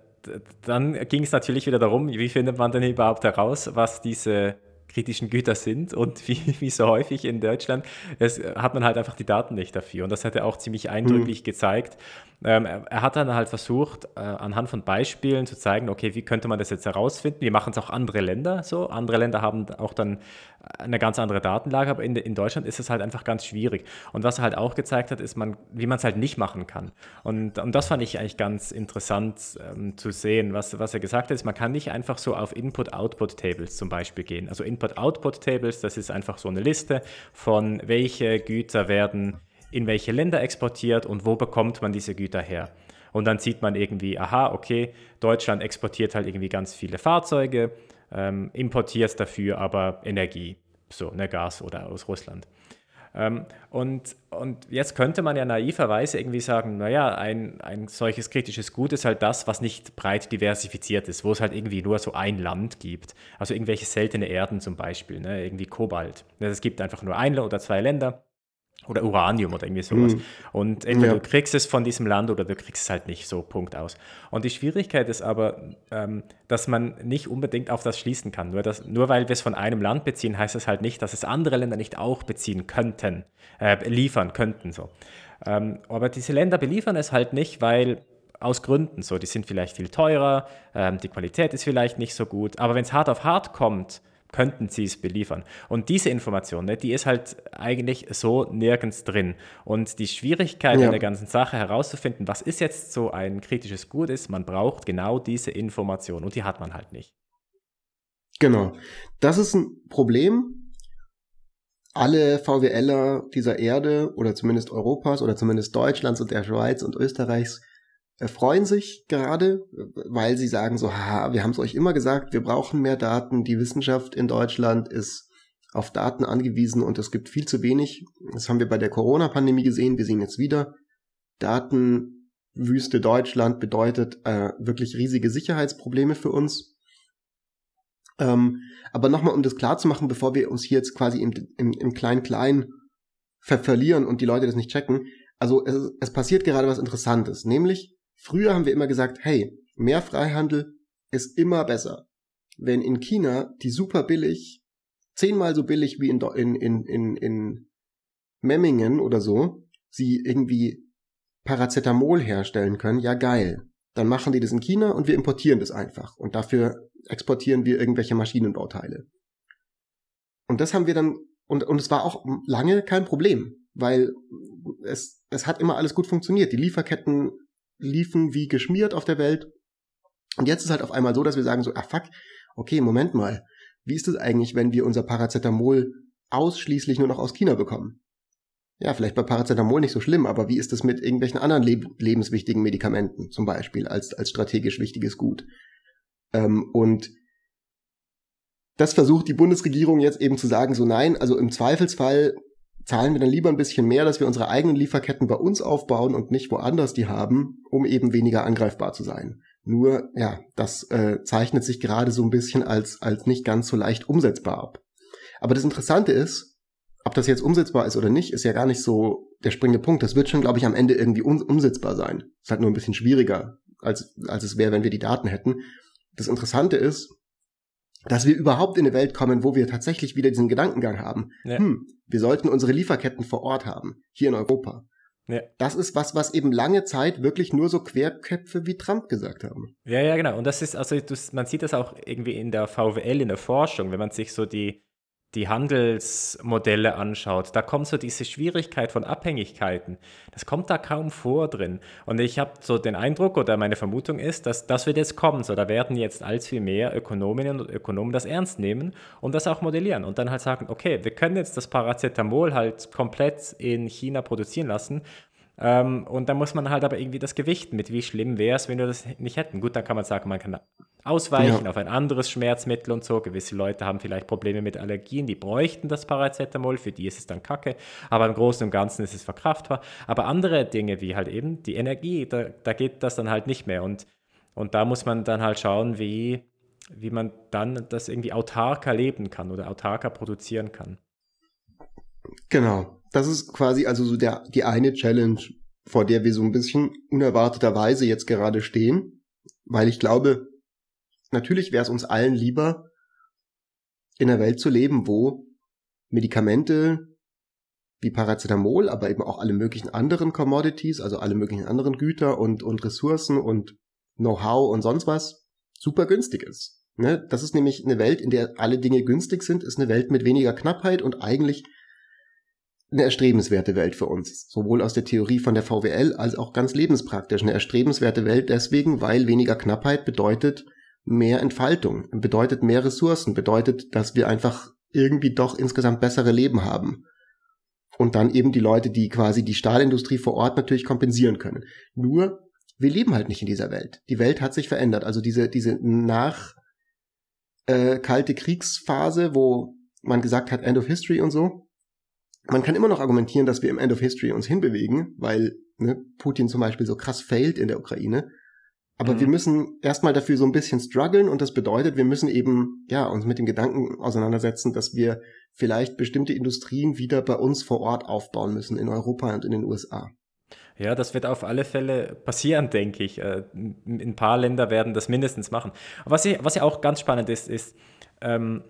dann ging es natürlich wieder darum, wie findet man denn überhaupt heraus, was diese kritischen Güter sind und [laughs] wie, wie so häufig in Deutschland, es, hat man halt einfach die Daten nicht dafür. Und das hat er auch ziemlich eindrücklich mhm. gezeigt, ähm, er hat dann halt versucht, äh, anhand von Beispielen zu zeigen, okay, wie könnte man das jetzt herausfinden? Wir machen es auch andere Länder so. Andere Länder haben auch dann eine ganz andere Datenlage, aber in, in Deutschland ist es halt einfach ganz schwierig. Und was er halt auch gezeigt hat, ist, man, wie man es halt nicht machen kann. Und, und das fand ich eigentlich ganz interessant ähm, zu sehen. Was, was er gesagt hat, ist, man kann nicht einfach so auf Input-Output-Tables zum Beispiel gehen. Also Input-Output-Tables, das ist einfach so eine Liste von welche Güter werden in welche Länder exportiert und wo bekommt man diese Güter her. Und dann sieht man irgendwie, aha, okay, Deutschland exportiert halt irgendwie ganz viele Fahrzeuge, ähm, importiert dafür aber Energie, so, ne, Gas oder aus Russland. Ähm, und, und jetzt könnte man ja naiverweise irgendwie sagen, naja, ein, ein solches kritisches Gut ist halt das, was nicht breit diversifiziert ist, wo es halt irgendwie nur so ein Land gibt. Also irgendwelche seltene Erden zum Beispiel, ne, irgendwie Kobalt. Es gibt einfach nur ein oder zwei Länder oder Uranium oder irgendwie sowas. Mhm. Und entweder ja. du kriegst es von diesem Land oder du kriegst es halt nicht so, Punkt aus. Und die Schwierigkeit ist aber, ähm, dass man nicht unbedingt auf das schließen kann. Nur, dass, nur weil wir es von einem Land beziehen, heißt es halt nicht, dass es andere Länder nicht auch beziehen könnten, äh, liefern könnten. So. Ähm, aber diese Länder beliefern es halt nicht, weil aus Gründen so, die sind vielleicht viel teurer, ähm, die Qualität ist vielleicht nicht so gut, aber wenn es hart auf hart kommt, könnten sie es beliefern. Und diese Information, ne, die ist halt eigentlich so nirgends drin. Und die Schwierigkeit ja. in der ganzen Sache herauszufinden, was ist jetzt so ein kritisches Gut ist, man braucht genau diese Information und die hat man halt nicht. Genau. Das ist ein Problem. Alle VWLer dieser Erde oder zumindest Europas oder zumindest Deutschlands und der Schweiz und Österreichs freuen sich gerade, weil sie sagen so, ha, wir haben es euch immer gesagt, wir brauchen mehr Daten, die Wissenschaft in Deutschland ist auf Daten angewiesen und es gibt viel zu wenig. Das haben wir bei der Corona-Pandemie gesehen, wir sehen jetzt wieder. Datenwüste Deutschland bedeutet äh, wirklich riesige Sicherheitsprobleme für uns. Ähm, aber nochmal, um das klar zu machen, bevor wir uns hier jetzt quasi im, im, im Klein-Klein ver verlieren und die Leute das nicht checken. Also es, es passiert gerade was Interessantes, nämlich Früher haben wir immer gesagt, hey, mehr Freihandel ist immer besser. Wenn in China die super billig, zehnmal so billig wie in, in, in, in, in Memmingen oder so, sie irgendwie Paracetamol herstellen können, ja geil. Dann machen die das in China und wir importieren das einfach. Und dafür exportieren wir irgendwelche Maschinenbauteile. Und das haben wir dann, und, und es war auch lange kein Problem, weil es, es hat immer alles gut funktioniert. Die Lieferketten liefen wie geschmiert auf der Welt. Und jetzt ist halt auf einmal so, dass wir sagen so, ah fuck, okay, Moment mal, wie ist es eigentlich, wenn wir unser Paracetamol ausschließlich nur noch aus China bekommen? Ja, vielleicht bei Paracetamol nicht so schlimm, aber wie ist es mit irgendwelchen anderen leb lebenswichtigen Medikamenten, zum Beispiel, als, als strategisch wichtiges Gut? Ähm, und das versucht die Bundesregierung jetzt eben zu sagen, so nein, also im Zweifelsfall zahlen wir dann lieber ein bisschen mehr, dass wir unsere eigenen Lieferketten bei uns aufbauen und nicht woanders die haben, um eben weniger angreifbar zu sein. Nur, ja, das äh, zeichnet sich gerade so ein bisschen als, als nicht ganz so leicht umsetzbar ab. Aber das Interessante ist, ob das jetzt umsetzbar ist oder nicht, ist ja gar nicht so der springende Punkt. Das wird schon, glaube ich, am Ende irgendwie um, umsetzbar sein. Ist halt nur ein bisschen schwieriger, als, als es wäre, wenn wir die Daten hätten. Das Interessante ist, dass wir überhaupt in eine Welt kommen, wo wir tatsächlich wieder diesen Gedankengang haben. Ja. Hm, wir sollten unsere Lieferketten vor Ort haben, hier in Europa. Ja. Das ist was, was eben lange Zeit wirklich nur so Querköpfe wie Trump gesagt haben. Ja, ja, genau. Und das ist, also das, man sieht das auch irgendwie in der VWL, in der Forschung, wenn man sich so die, die Handelsmodelle anschaut, da kommt so diese Schwierigkeit von Abhängigkeiten. Das kommt da kaum vor drin. Und ich habe so den Eindruck oder meine Vermutung ist, dass das wird jetzt kommen. So, da werden jetzt allzu viel mehr Ökonominnen und Ökonomen das ernst nehmen und das auch modellieren und dann halt sagen, okay, wir können jetzt das Paracetamol halt komplett in China produzieren lassen und da muss man halt aber irgendwie das Gewicht mit, wie schlimm wäre es, wenn wir das nicht hätten. Gut, dann kann man sagen, man kann ausweichen ja. auf ein anderes Schmerzmittel und so. Gewisse Leute haben vielleicht Probleme mit Allergien, die bräuchten das Paracetamol, für die ist es dann kacke. Aber im Großen und Ganzen ist es verkraftbar. Aber andere Dinge wie halt eben die Energie, da, da geht das dann halt nicht mehr. Und, und da muss man dann halt schauen, wie, wie man dann das irgendwie autarker leben kann oder autarker produzieren kann. Genau. Das ist quasi also so der, die eine Challenge, vor der wir so ein bisschen unerwarteterweise jetzt gerade stehen, weil ich glaube, natürlich wäre es uns allen lieber, in einer Welt zu leben, wo Medikamente wie Paracetamol, aber eben auch alle möglichen anderen Commodities, also alle möglichen anderen Güter und, und Ressourcen und Know-how und sonst was super günstig ist. Ne? Das ist nämlich eine Welt, in der alle Dinge günstig sind, ist eine Welt mit weniger Knappheit und eigentlich eine erstrebenswerte Welt für uns. Sowohl aus der Theorie von der VWL als auch ganz lebenspraktisch. Eine erstrebenswerte Welt deswegen, weil weniger Knappheit bedeutet mehr Entfaltung, bedeutet mehr Ressourcen, bedeutet, dass wir einfach irgendwie doch insgesamt bessere Leben haben. Und dann eben die Leute, die quasi die Stahlindustrie vor Ort natürlich kompensieren können. Nur, wir leben halt nicht in dieser Welt. Die Welt hat sich verändert. Also diese, diese nach äh, kalte Kriegsphase, wo man gesagt hat, End of History und so, man kann immer noch argumentieren, dass wir im End of History uns hinbewegen, weil ne, Putin zum Beispiel so krass failt in der Ukraine. Aber mhm. wir müssen erstmal dafür so ein bisschen strugglen und das bedeutet, wir müssen eben ja uns mit dem Gedanken auseinandersetzen, dass wir vielleicht bestimmte Industrien wieder bei uns vor Ort aufbauen müssen in Europa und in den USA. Ja, das wird auf alle Fälle passieren, denke ich. Äh, ein paar Länder werden das mindestens machen. Was ja, was ja auch ganz spannend ist, ist, ähm,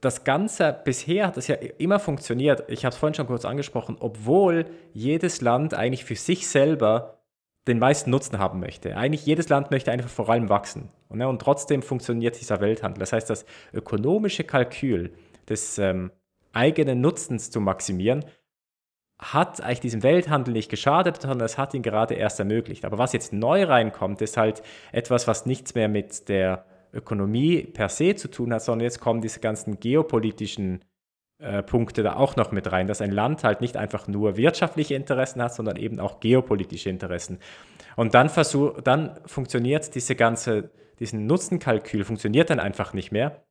das Ganze bisher hat es ja immer funktioniert. Ich habe es vorhin schon kurz angesprochen, obwohl jedes Land eigentlich für sich selber den meisten Nutzen haben möchte. Eigentlich jedes Land möchte einfach vor allem wachsen. Und, ne, und trotzdem funktioniert dieser Welthandel. Das heißt, das ökonomische Kalkül des ähm, eigenen Nutzens zu maximieren, hat eigentlich diesem Welthandel nicht geschadet, sondern es hat ihn gerade erst ermöglicht. Aber was jetzt neu reinkommt, ist halt etwas, was nichts mehr mit der Ökonomie per se zu tun hat, sondern jetzt kommen diese ganzen geopolitischen äh, Punkte da auch noch mit rein, dass ein Land halt nicht einfach nur wirtschaftliche Interessen hat, sondern eben auch geopolitische Interessen. Und dann, versuch, dann funktioniert diese ganze, diesen Nutzenkalkül funktioniert dann einfach nicht mehr,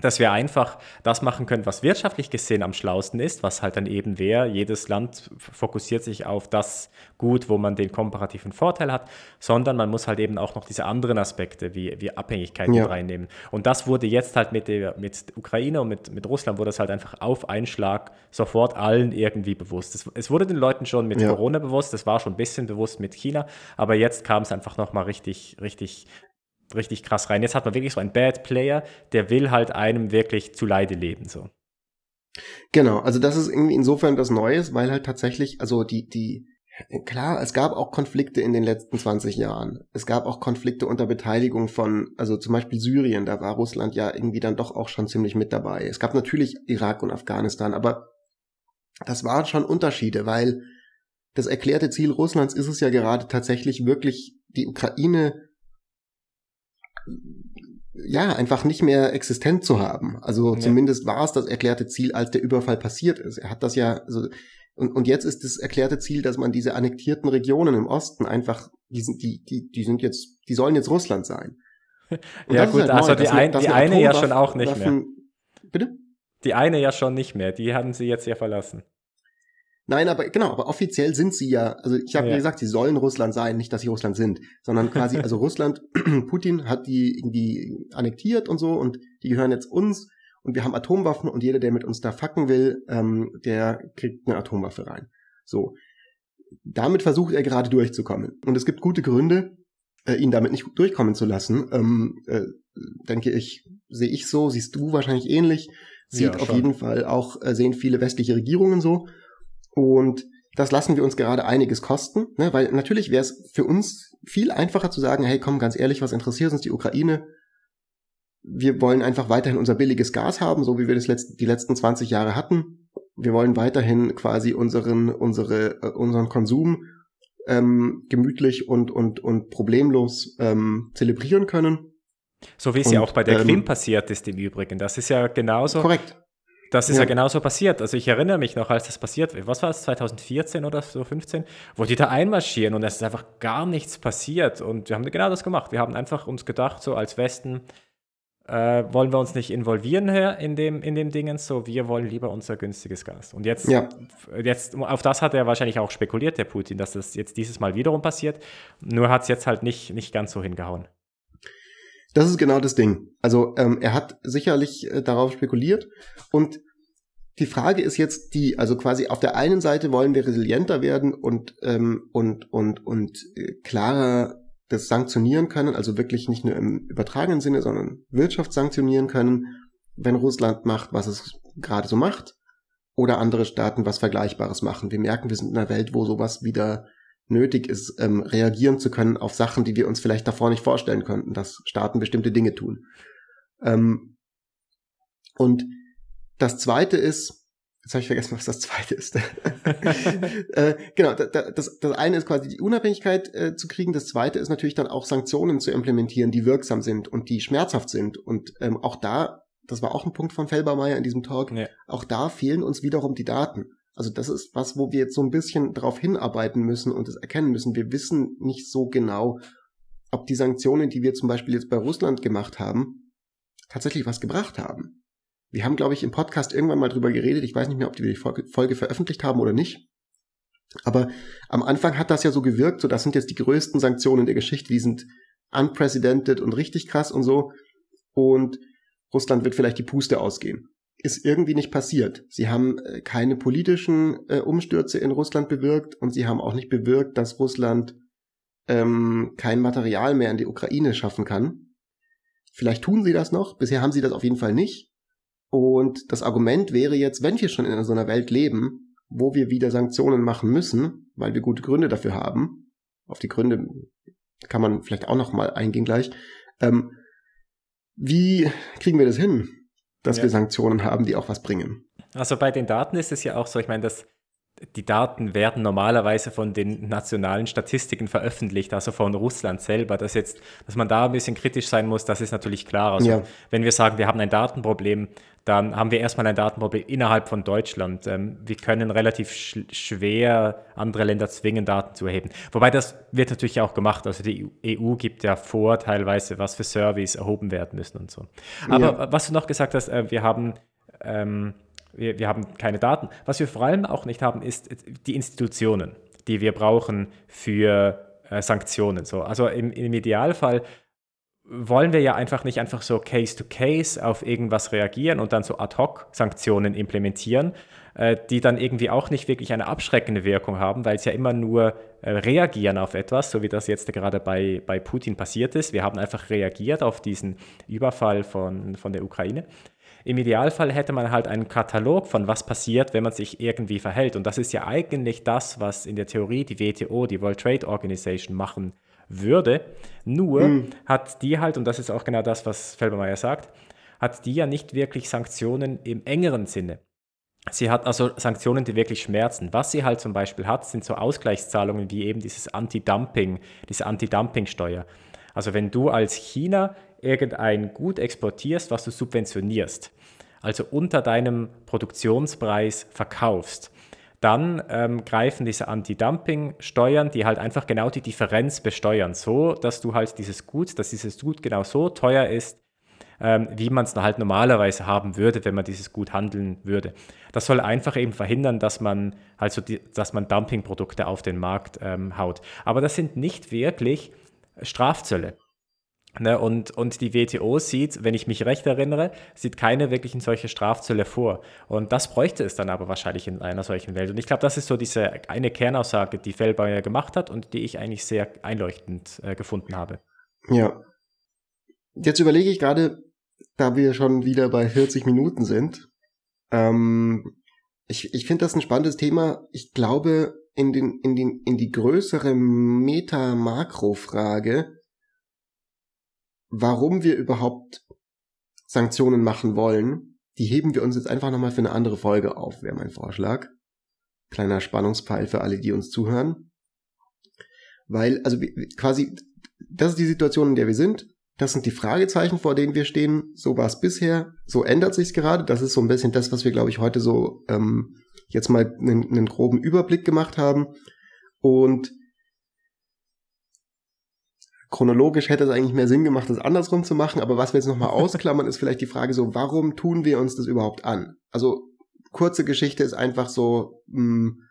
dass wir einfach das machen können, was wirtschaftlich gesehen am schlausten ist, was halt dann eben wäre, jedes Land fokussiert sich auf das Gut, wo man den komparativen Vorteil hat, sondern man muss halt eben auch noch diese anderen Aspekte wie, wie Abhängigkeit ja. mit reinnehmen. Und das wurde jetzt halt mit der mit Ukraine und mit, mit Russland wurde das halt einfach auf einen Schlag sofort allen irgendwie bewusst. Es, es wurde den Leuten schon mit ja. Corona bewusst, es war schon ein bisschen bewusst mit China, aber jetzt kam es einfach nochmal richtig, richtig richtig krass rein. Jetzt hat man wirklich so einen Bad Player, der will halt einem wirklich zu Leide leben, so. Genau, also das ist irgendwie insofern was Neues, weil halt tatsächlich, also die, die, klar, es gab auch Konflikte in den letzten 20 Jahren. Es gab auch Konflikte unter Beteiligung von, also zum Beispiel Syrien, da war Russland ja irgendwie dann doch auch schon ziemlich mit dabei. Es gab natürlich Irak und Afghanistan, aber das waren schon Unterschiede, weil das erklärte Ziel Russlands ist es ja gerade tatsächlich wirklich die Ukraine ja, einfach nicht mehr existent zu haben. Also ja. zumindest war es das erklärte Ziel, als der Überfall passiert ist. Er hat das ja, also, und, und jetzt ist das erklärte Ziel, dass man diese annektierten Regionen im Osten einfach, die sind, die, die, die sind jetzt, die sollen jetzt Russland sein. [laughs] Und ja gut, halt also neu, die, ein, die eine ja schon auch nicht mehr. Bitte? Die eine ja schon nicht mehr, die haben sie jetzt ja verlassen. Nein, aber genau, aber offiziell sind sie ja, also ich habe ja. gesagt, sie sollen Russland sein, nicht, dass sie Russland sind, sondern quasi, also [laughs] Russland, [clears throat] Putin hat die irgendwie annektiert und so und die gehören jetzt uns und wir haben Atomwaffen und jeder, der mit uns da fucken will, ähm, der kriegt eine Atomwaffe rein. So. Damit versucht er gerade durchzukommen. Und es gibt gute Gründe, äh, ihn damit nicht durchkommen zu lassen. Ähm, äh, denke ich, sehe ich so, siehst du wahrscheinlich ähnlich. Sieht ja, auf jeden Fall auch, äh, sehen viele westliche Regierungen so. Und das lassen wir uns gerade einiges kosten, ne? weil natürlich wäre es für uns viel einfacher zu sagen, hey, komm, ganz ehrlich, was interessiert uns die Ukraine? wir wollen einfach weiterhin unser billiges Gas haben, so wie wir das letzt, die letzten 20 Jahre hatten. Wir wollen weiterhin quasi unseren, unsere, äh, unseren Konsum ähm, gemütlich und, und, und problemlos ähm, zelebrieren können. So wie es und, ja auch bei der ähm, Krim passiert ist im Übrigen. Das ist ja genauso. Korrekt. Das ist ja. ja genauso passiert. Also ich erinnere mich noch, als das passiert, was war es, 2014 oder so 15, wo die da einmarschieren und es ist einfach gar nichts passiert. Und wir haben genau das gemacht. Wir haben einfach uns gedacht, so als Westen, äh, wollen wir uns nicht involvieren hier in dem, in dem Dingens, so wir wollen lieber unser günstiges Gas. Und jetzt, ja. jetzt, auf das hat er wahrscheinlich auch spekuliert, der Putin, dass das jetzt dieses Mal wiederum passiert. Nur hat es jetzt halt nicht, nicht ganz so hingehauen. Das ist genau das Ding. Also ähm, er hat sicherlich äh, darauf spekuliert und die Frage ist jetzt die, also quasi auf der einen Seite wollen wir resilienter werden und ähm, und und und äh, klarer das sanktionieren können, also wirklich nicht nur im übertragenen Sinne, sondern Wirtschaft sanktionieren können, wenn Russland macht, was es gerade so macht, oder andere Staaten was Vergleichbares machen. Wir merken, wir sind in einer Welt, wo sowas wieder nötig ist, ähm, reagieren zu können auf Sachen, die wir uns vielleicht davor nicht vorstellen könnten, dass Staaten bestimmte Dinge tun. Ähm, und das Zweite ist, Jetzt habe ich vergessen, was das zweite ist. [laughs] äh, genau, das, das eine ist quasi die Unabhängigkeit äh, zu kriegen. Das zweite ist natürlich dann auch Sanktionen zu implementieren, die wirksam sind und die schmerzhaft sind. Und ähm, auch da, das war auch ein Punkt von Felbermeier in diesem Talk, ja. auch da fehlen uns wiederum die Daten. Also das ist was, wo wir jetzt so ein bisschen darauf hinarbeiten müssen und es erkennen müssen. Wir wissen nicht so genau, ob die Sanktionen, die wir zum Beispiel jetzt bei Russland gemacht haben, tatsächlich was gebracht haben. Wir haben, glaube ich, im Podcast irgendwann mal drüber geredet. Ich weiß nicht mehr, ob wir die Folge, Folge veröffentlicht haben oder nicht. Aber am Anfang hat das ja so gewirkt, so das sind jetzt die größten Sanktionen der Geschichte, die sind unprecedented und richtig krass und so. Und Russland wird vielleicht die Puste ausgehen ist irgendwie nicht passiert. Sie haben äh, keine politischen äh, Umstürze in Russland bewirkt und sie haben auch nicht bewirkt, dass Russland ähm, kein Material mehr in die Ukraine schaffen kann. Vielleicht tun sie das noch, bisher haben sie das auf jeden Fall nicht. Und das Argument wäre jetzt, wenn wir schon in so einer Welt leben, wo wir wieder Sanktionen machen müssen, weil wir gute Gründe dafür haben, auf die Gründe kann man vielleicht auch noch mal eingehen gleich, ähm, wie kriegen wir das hin? dass ja. wir Sanktionen haben, die auch was bringen. Also bei den Daten ist es ja auch so, ich meine, dass die Daten werden normalerweise von den nationalen Statistiken veröffentlicht, also von Russland selber. Dass jetzt, dass man da ein bisschen kritisch sein muss, das ist natürlich klar. Also ja. wenn wir sagen, wir haben ein Datenproblem, dann haben wir erstmal ein Datenproblem innerhalb von Deutschland. Ähm, wir können relativ sch schwer andere Länder zwingen, Daten zu erheben. Wobei das wird natürlich auch gemacht. Also die EU gibt ja vor, teilweise, was für Surveys erhoben werden müssen und so. Aber ja. was du noch gesagt hast, äh, wir haben ähm, wir, wir haben keine Daten. Was wir vor allem auch nicht haben, ist die Institutionen, die wir brauchen für äh, Sanktionen. So. Also im, im Idealfall wollen wir ja einfach nicht einfach so Case-to-Case -case auf irgendwas reagieren und dann so Ad-Hoc-Sanktionen implementieren, äh, die dann irgendwie auch nicht wirklich eine abschreckende Wirkung haben, weil es ja immer nur äh, reagieren auf etwas, so wie das jetzt gerade bei, bei Putin passiert ist. Wir haben einfach reagiert auf diesen Überfall von, von der Ukraine. Im Idealfall hätte man halt einen Katalog von was passiert, wenn man sich irgendwie verhält. Und das ist ja eigentlich das, was in der Theorie die WTO, die World Trade Organization, machen würde. Nur mhm. hat die halt, und das ist auch genau das, was Felbermeier sagt, hat die ja nicht wirklich Sanktionen im engeren Sinne. Sie hat also Sanktionen, die wirklich schmerzen. Was sie halt zum Beispiel hat, sind so Ausgleichszahlungen wie eben dieses Anti-Dumping, diese Anti-Dumping-Steuer. Also wenn du als China irgendein Gut exportierst, was du subventionierst, also unter deinem Produktionspreis verkaufst, dann ähm, greifen diese Anti-Dumping-Steuern, die halt einfach genau die Differenz besteuern, so dass du halt dieses Gut, dass dieses Gut genau so teuer ist, ähm, wie man es halt normalerweise haben würde, wenn man dieses Gut handeln würde. Das soll einfach eben verhindern, dass man halt so die, dass man Dumpingprodukte auf den Markt ähm, haut. Aber das sind nicht wirklich Strafzölle. Ne, und, und die WTO sieht, wenn ich mich recht erinnere, sieht keine wirklichen solche Strafzölle vor. Und das bräuchte es dann aber wahrscheinlich in einer solchen Welt. Und ich glaube, das ist so diese eine Kernaussage, die Fellbauer gemacht hat und die ich eigentlich sehr einleuchtend äh, gefunden habe. Ja. Jetzt überlege ich gerade, da wir schon wieder bei 40 Minuten sind, ähm, ich, ich finde das ein spannendes Thema. Ich glaube, in, den, in, den, in die größere Meta-Makro-Frage, warum wir überhaupt Sanktionen machen wollen, die heben wir uns jetzt einfach nochmal für eine andere Folge auf, wäre mein Vorschlag. Kleiner Spannungspeil für alle, die uns zuhören. Weil, also quasi, das ist die Situation, in der wir sind. Das sind die Fragezeichen, vor denen wir stehen. So war es bisher. So ändert sich gerade. Das ist so ein bisschen das, was wir, glaube ich, heute so ähm, jetzt mal einen, einen groben Überblick gemacht haben. Und chronologisch hätte es eigentlich mehr Sinn gemacht, das andersrum zu machen. Aber was wir jetzt nochmal [laughs] ausklammern, ist vielleicht die Frage so, warum tun wir uns das überhaupt an? Also kurze Geschichte ist einfach so, mh, hm,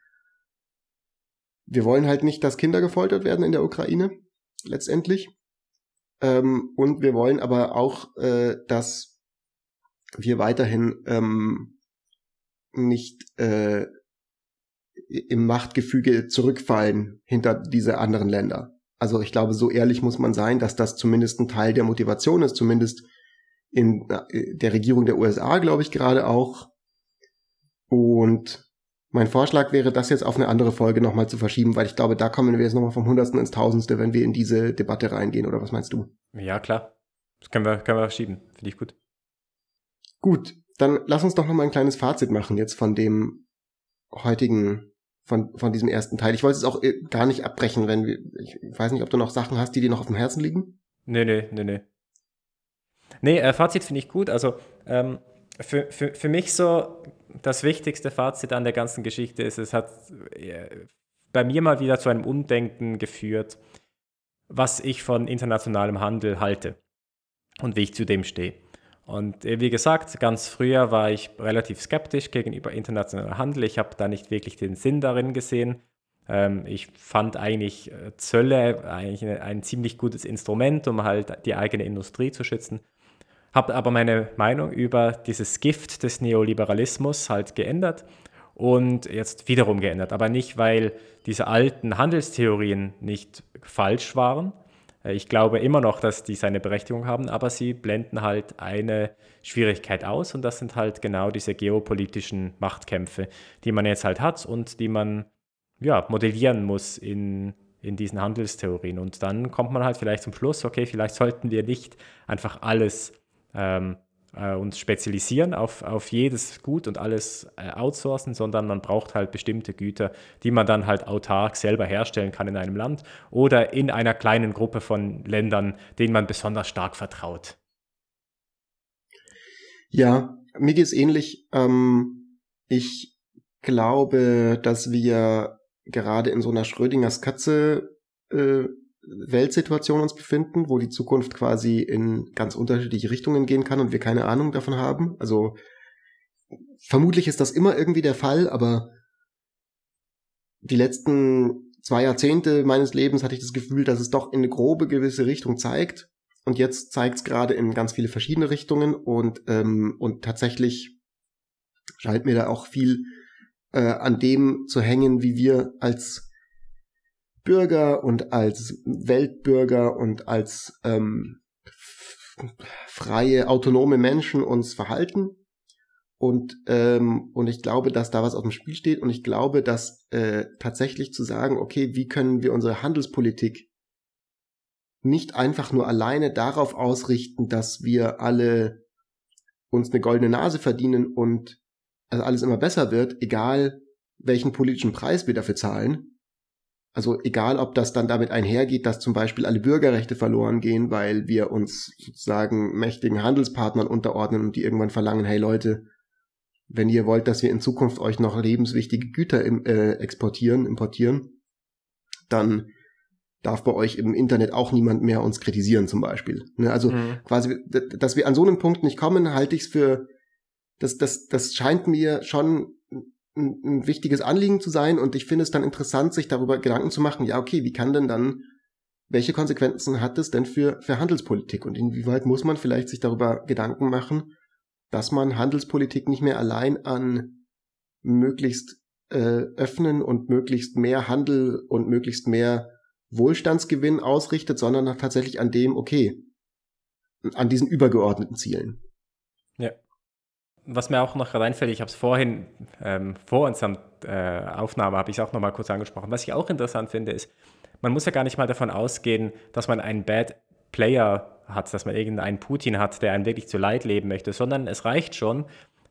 wir wollen halt nicht, dass Kinder gefoltert werden in der Ukraine, letztendlich. Ähm, und wir wollen aber auch, äh, dass wir weiterhin ähm, nicht äh, im Machtgefüge zurückfallen hinter diese anderen Länder. Also ich glaube, so ehrlich muss man sein, dass das zumindest ein Teil der Motivation ist, zumindest in äh, der Regierung der USA, glaube ich, gerade auch. Und mein Vorschlag wäre, das jetzt auf eine andere Folge nochmal zu verschieben, weil ich glaube, da kommen wir jetzt nochmal vom Hundertsten ins Tausendste, wenn wir in diese Debatte reingehen, oder was meinst du? Ja, klar. Das können wir, können wir verschieben. Finde ich gut. Gut, dann lass uns doch nochmal ein kleines Fazit machen jetzt von dem heutigen, von, von diesem ersten Teil. Ich wollte es auch äh, gar nicht abbrechen, wenn wir, ich weiß nicht, ob du noch Sachen hast, die dir noch auf dem Herzen liegen? Nee, nee, nee, nee. Nee, äh, Fazit finde ich gut. Also, ähm, für, für, für mich so das wichtigste Fazit an der ganzen Geschichte ist, es hat äh, bei mir mal wieder zu einem Umdenken geführt, was ich von internationalem Handel halte und wie ich zu dem stehe. Und äh, wie gesagt, ganz früher war ich relativ skeptisch gegenüber internationalem Handel. Ich habe da nicht wirklich den Sinn darin gesehen. Ähm, ich fand eigentlich äh, Zölle eigentlich ein ziemlich gutes Instrument, um halt die eigene Industrie zu schützen habe aber meine Meinung über dieses Gift des Neoliberalismus halt geändert und jetzt wiederum geändert. Aber nicht, weil diese alten Handelstheorien nicht falsch waren. Äh, ich glaube immer noch, dass die seine Berechtigung haben, aber sie blenden halt eine Schwierigkeit aus und das sind halt genau diese geopolitischen Machtkämpfe, die man jetzt halt hat und die man ja, modellieren muss in, in diesen Handelstheorien. Und dann kommt man halt vielleicht zum Schluss, okay, vielleicht sollten wir nicht einfach alles ähm, äh, uns spezialisieren auf, auf jedes Gut und alles äh, outsourcen, sondern man braucht halt bestimmte Güter, die man dann halt autark selber herstellen kann in einem Land oder in einer kleinen Gruppe von Ländern, denen man besonders stark vertraut. Ja, mir geht es ähnlich. Ähm, ich glaube, dass wir gerade in so einer Schrödingers Katze äh, Weltsituation uns befinden, wo die Zukunft quasi in ganz unterschiedliche Richtungen gehen kann und wir keine Ahnung davon haben. Also vermutlich ist das immer irgendwie der Fall, aber die letzten zwei Jahrzehnte meines Lebens hatte ich das Gefühl, dass es doch in eine grobe gewisse Richtung zeigt. Und jetzt zeigt es gerade in ganz viele verschiedene Richtungen und, ähm, und tatsächlich scheint mir da auch viel äh, an dem zu hängen, wie wir als Bürger und als Weltbürger und als ähm, freie, autonome Menschen uns verhalten. Und, ähm, und ich glaube, dass da was auf dem Spiel steht. Und ich glaube, dass äh, tatsächlich zu sagen, okay, wie können wir unsere Handelspolitik nicht einfach nur alleine darauf ausrichten, dass wir alle uns eine goldene Nase verdienen und also alles immer besser wird, egal welchen politischen Preis wir dafür zahlen, also egal, ob das dann damit einhergeht, dass zum Beispiel alle Bürgerrechte verloren gehen, weil wir uns sozusagen mächtigen Handelspartnern unterordnen und die irgendwann verlangen, hey Leute, wenn ihr wollt, dass wir in Zukunft euch noch lebenswichtige Güter im, äh, exportieren, importieren, dann darf bei euch im Internet auch niemand mehr uns kritisieren zum Beispiel. Ne? Also mhm. quasi, dass wir an so einem Punkt nicht kommen, halte ich es für, das, das, das scheint mir schon ein, ein wichtiges Anliegen zu sein. Und ich finde es dann interessant, sich darüber Gedanken zu machen, ja, okay, wie kann denn dann, welche Konsequenzen hat es denn für, für Handelspolitik? Und inwieweit muss man vielleicht sich darüber Gedanken machen, dass man Handelspolitik nicht mehr allein an möglichst äh, öffnen und möglichst mehr Handel und möglichst mehr Wohlstandsgewinn ausrichtet, sondern tatsächlich an dem, okay, an diesen übergeordneten Zielen. Ja was mir auch noch reinfällt, ich habe es vorhin ähm, vor unserer äh, Aufnahme, habe ich es auch noch mal kurz angesprochen. Was ich auch interessant finde, ist, man muss ja gar nicht mal davon ausgehen, dass man einen Bad Player hat, dass man irgendeinen Putin hat, der einen wirklich zu Leid leben möchte, sondern es reicht schon,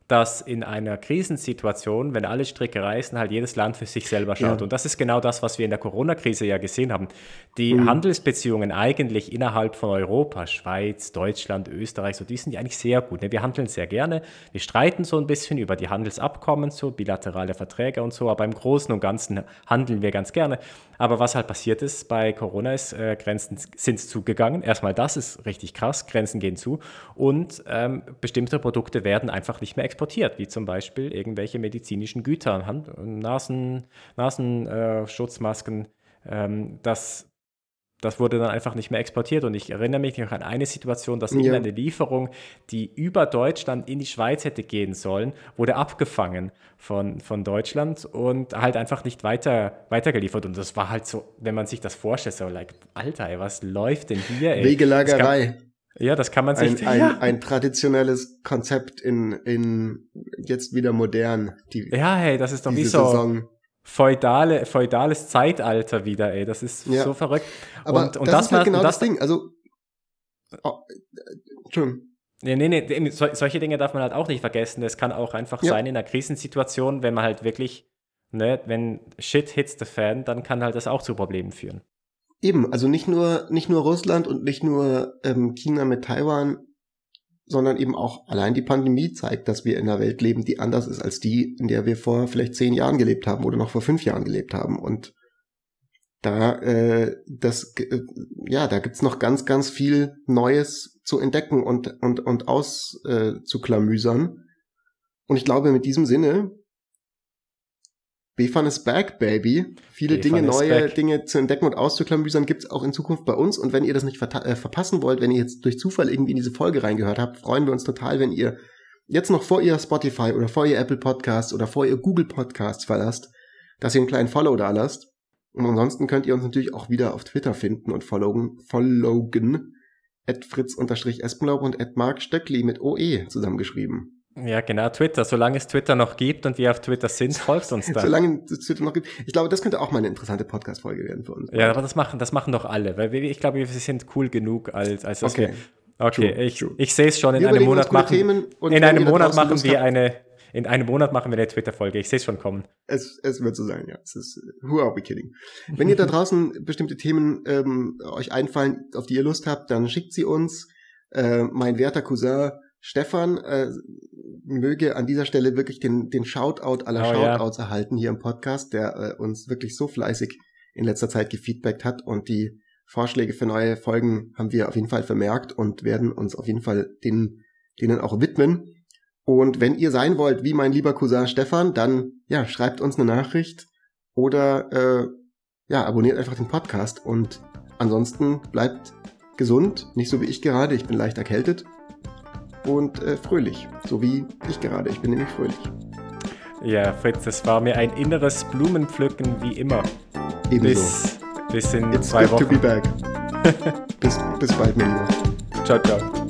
dass in einer Krisensituation, wenn alle Stricke reißen, halt jedes Land für sich selber schaut. Ja. Und das ist genau das, was wir in der Corona-Krise ja gesehen haben. Die mhm. Handelsbeziehungen eigentlich innerhalb von Europa, Schweiz, Deutschland, Österreich, so die sind ja eigentlich sehr gut. Ne? Wir handeln sehr gerne. Wir streiten so ein bisschen über die Handelsabkommen, so bilaterale Verträge und so, aber im Großen und Ganzen handeln wir ganz gerne. Aber was halt passiert ist bei Corona ist, äh, Grenzen sind zugegangen. Erstmal das ist richtig krass, Grenzen gehen zu und ähm, bestimmte Produkte werden einfach nicht mehr exportiert wie zum Beispiel irgendwelche medizinischen Güter, Hand Nasen, Nasenschutzmasken. Äh, ähm, das, das wurde dann einfach nicht mehr exportiert. Und ich erinnere mich noch an eine Situation, dass ja. eine Lieferung, die über Deutschland in die Schweiz hätte gehen sollen, wurde abgefangen von, von Deutschland und halt einfach nicht weiter, weitergeliefert. Und das war halt so, wenn man sich das vorstellt, so like, Alter, ey, was läuft denn hier? Ey? Wegelagerei. Ja, das kann man sich. Ein, ein, ja. ein traditionelles Konzept in, in jetzt wieder modern. Die, ja, hey, das ist doch wie so Saison. Feudale, feudales Zeitalter wieder, ey. Das ist ja. so verrückt. Aber und, und das, das ist halt genau das, das, Ding. Also, oh, Entschuldigung. Nee, nee, nee, so, solche Dinge darf man halt auch nicht vergessen. Es kann auch einfach ja. sein in einer Krisensituation, wenn man halt wirklich, ne, wenn Shit hits the fan, dann kann halt das auch zu Problemen führen. Eben, also nicht nur, nicht nur Russland und nicht nur ähm, China mit Taiwan, sondern eben auch allein die Pandemie zeigt, dass wir in einer Welt leben, die anders ist als die, in der wir vor vielleicht zehn Jahren gelebt haben oder noch vor fünf Jahren gelebt haben. Und da, äh, das, äh, ja, da gibt's noch ganz, ganz viel Neues zu entdecken und, und, und auszuklamüsern. Äh, und ich glaube, mit diesem Sinne BFun is back, baby. Viele Dinge, neue back. Dinge zu entdecken und auszuklamüsern gibt's auch in Zukunft bei uns. Und wenn ihr das nicht äh, verpassen wollt, wenn ihr jetzt durch Zufall irgendwie in diese Folge reingehört habt, freuen wir uns total, wenn ihr jetzt noch vor ihr Spotify oder vor ihr Apple Podcasts oder vor ihr Google Podcasts verlasst, dass ihr einen kleinen Follow da lasst. Und ansonsten könnt ihr uns natürlich auch wieder auf Twitter finden und followen, followen, at fritz-espenlaub und at mark stöckli mit OE zusammengeschrieben. Ja, genau, Twitter. Solange es Twitter noch gibt und wir auf Twitter sind, folgst uns da. Solange es Twitter noch gibt. Ich glaube, das könnte auch mal eine interessante Podcast-Folge werden für uns. Ja, aber das machen, das machen doch alle, weil wir, ich glaube, wir sind cool genug, als, als dass okay. wir. Okay, true, ich, true. ich sehe es schon, in einem Monat machen, in einem Monat machen wir eine, in einem Monat machen wir eine Twitter-Folge. Ich sehe es schon kommen. Es, es wird so sein, ja. Es ist, who are we kidding? Wenn ihr da draußen [laughs] bestimmte Themen ähm, euch einfallen, auf die ihr Lust habt, dann schickt sie uns. Äh, mein werter Cousin Stefan äh, möge an dieser Stelle wirklich den, den Shoutout aller oh, Shoutouts ja. erhalten hier im Podcast, der äh, uns wirklich so fleißig in letzter Zeit gefeedbackt hat und die Vorschläge für neue Folgen haben wir auf jeden Fall vermerkt und werden uns auf jeden Fall denen, denen auch widmen. Und wenn ihr sein wollt, wie mein lieber Cousin Stefan, dann ja, schreibt uns eine Nachricht oder äh, ja, abonniert einfach den Podcast und ansonsten bleibt gesund, nicht so wie ich gerade, ich bin leicht erkältet und äh, fröhlich, so wie ich gerade. Ich bin nämlich fröhlich. Ja, Fritz, es war mir ein inneres Blumenpflücken wie immer. Ebenso. Bis, bis in It's zwei good Wochen. to be back. [laughs] bis, bis bald, mein Lieber. Ciao, ciao.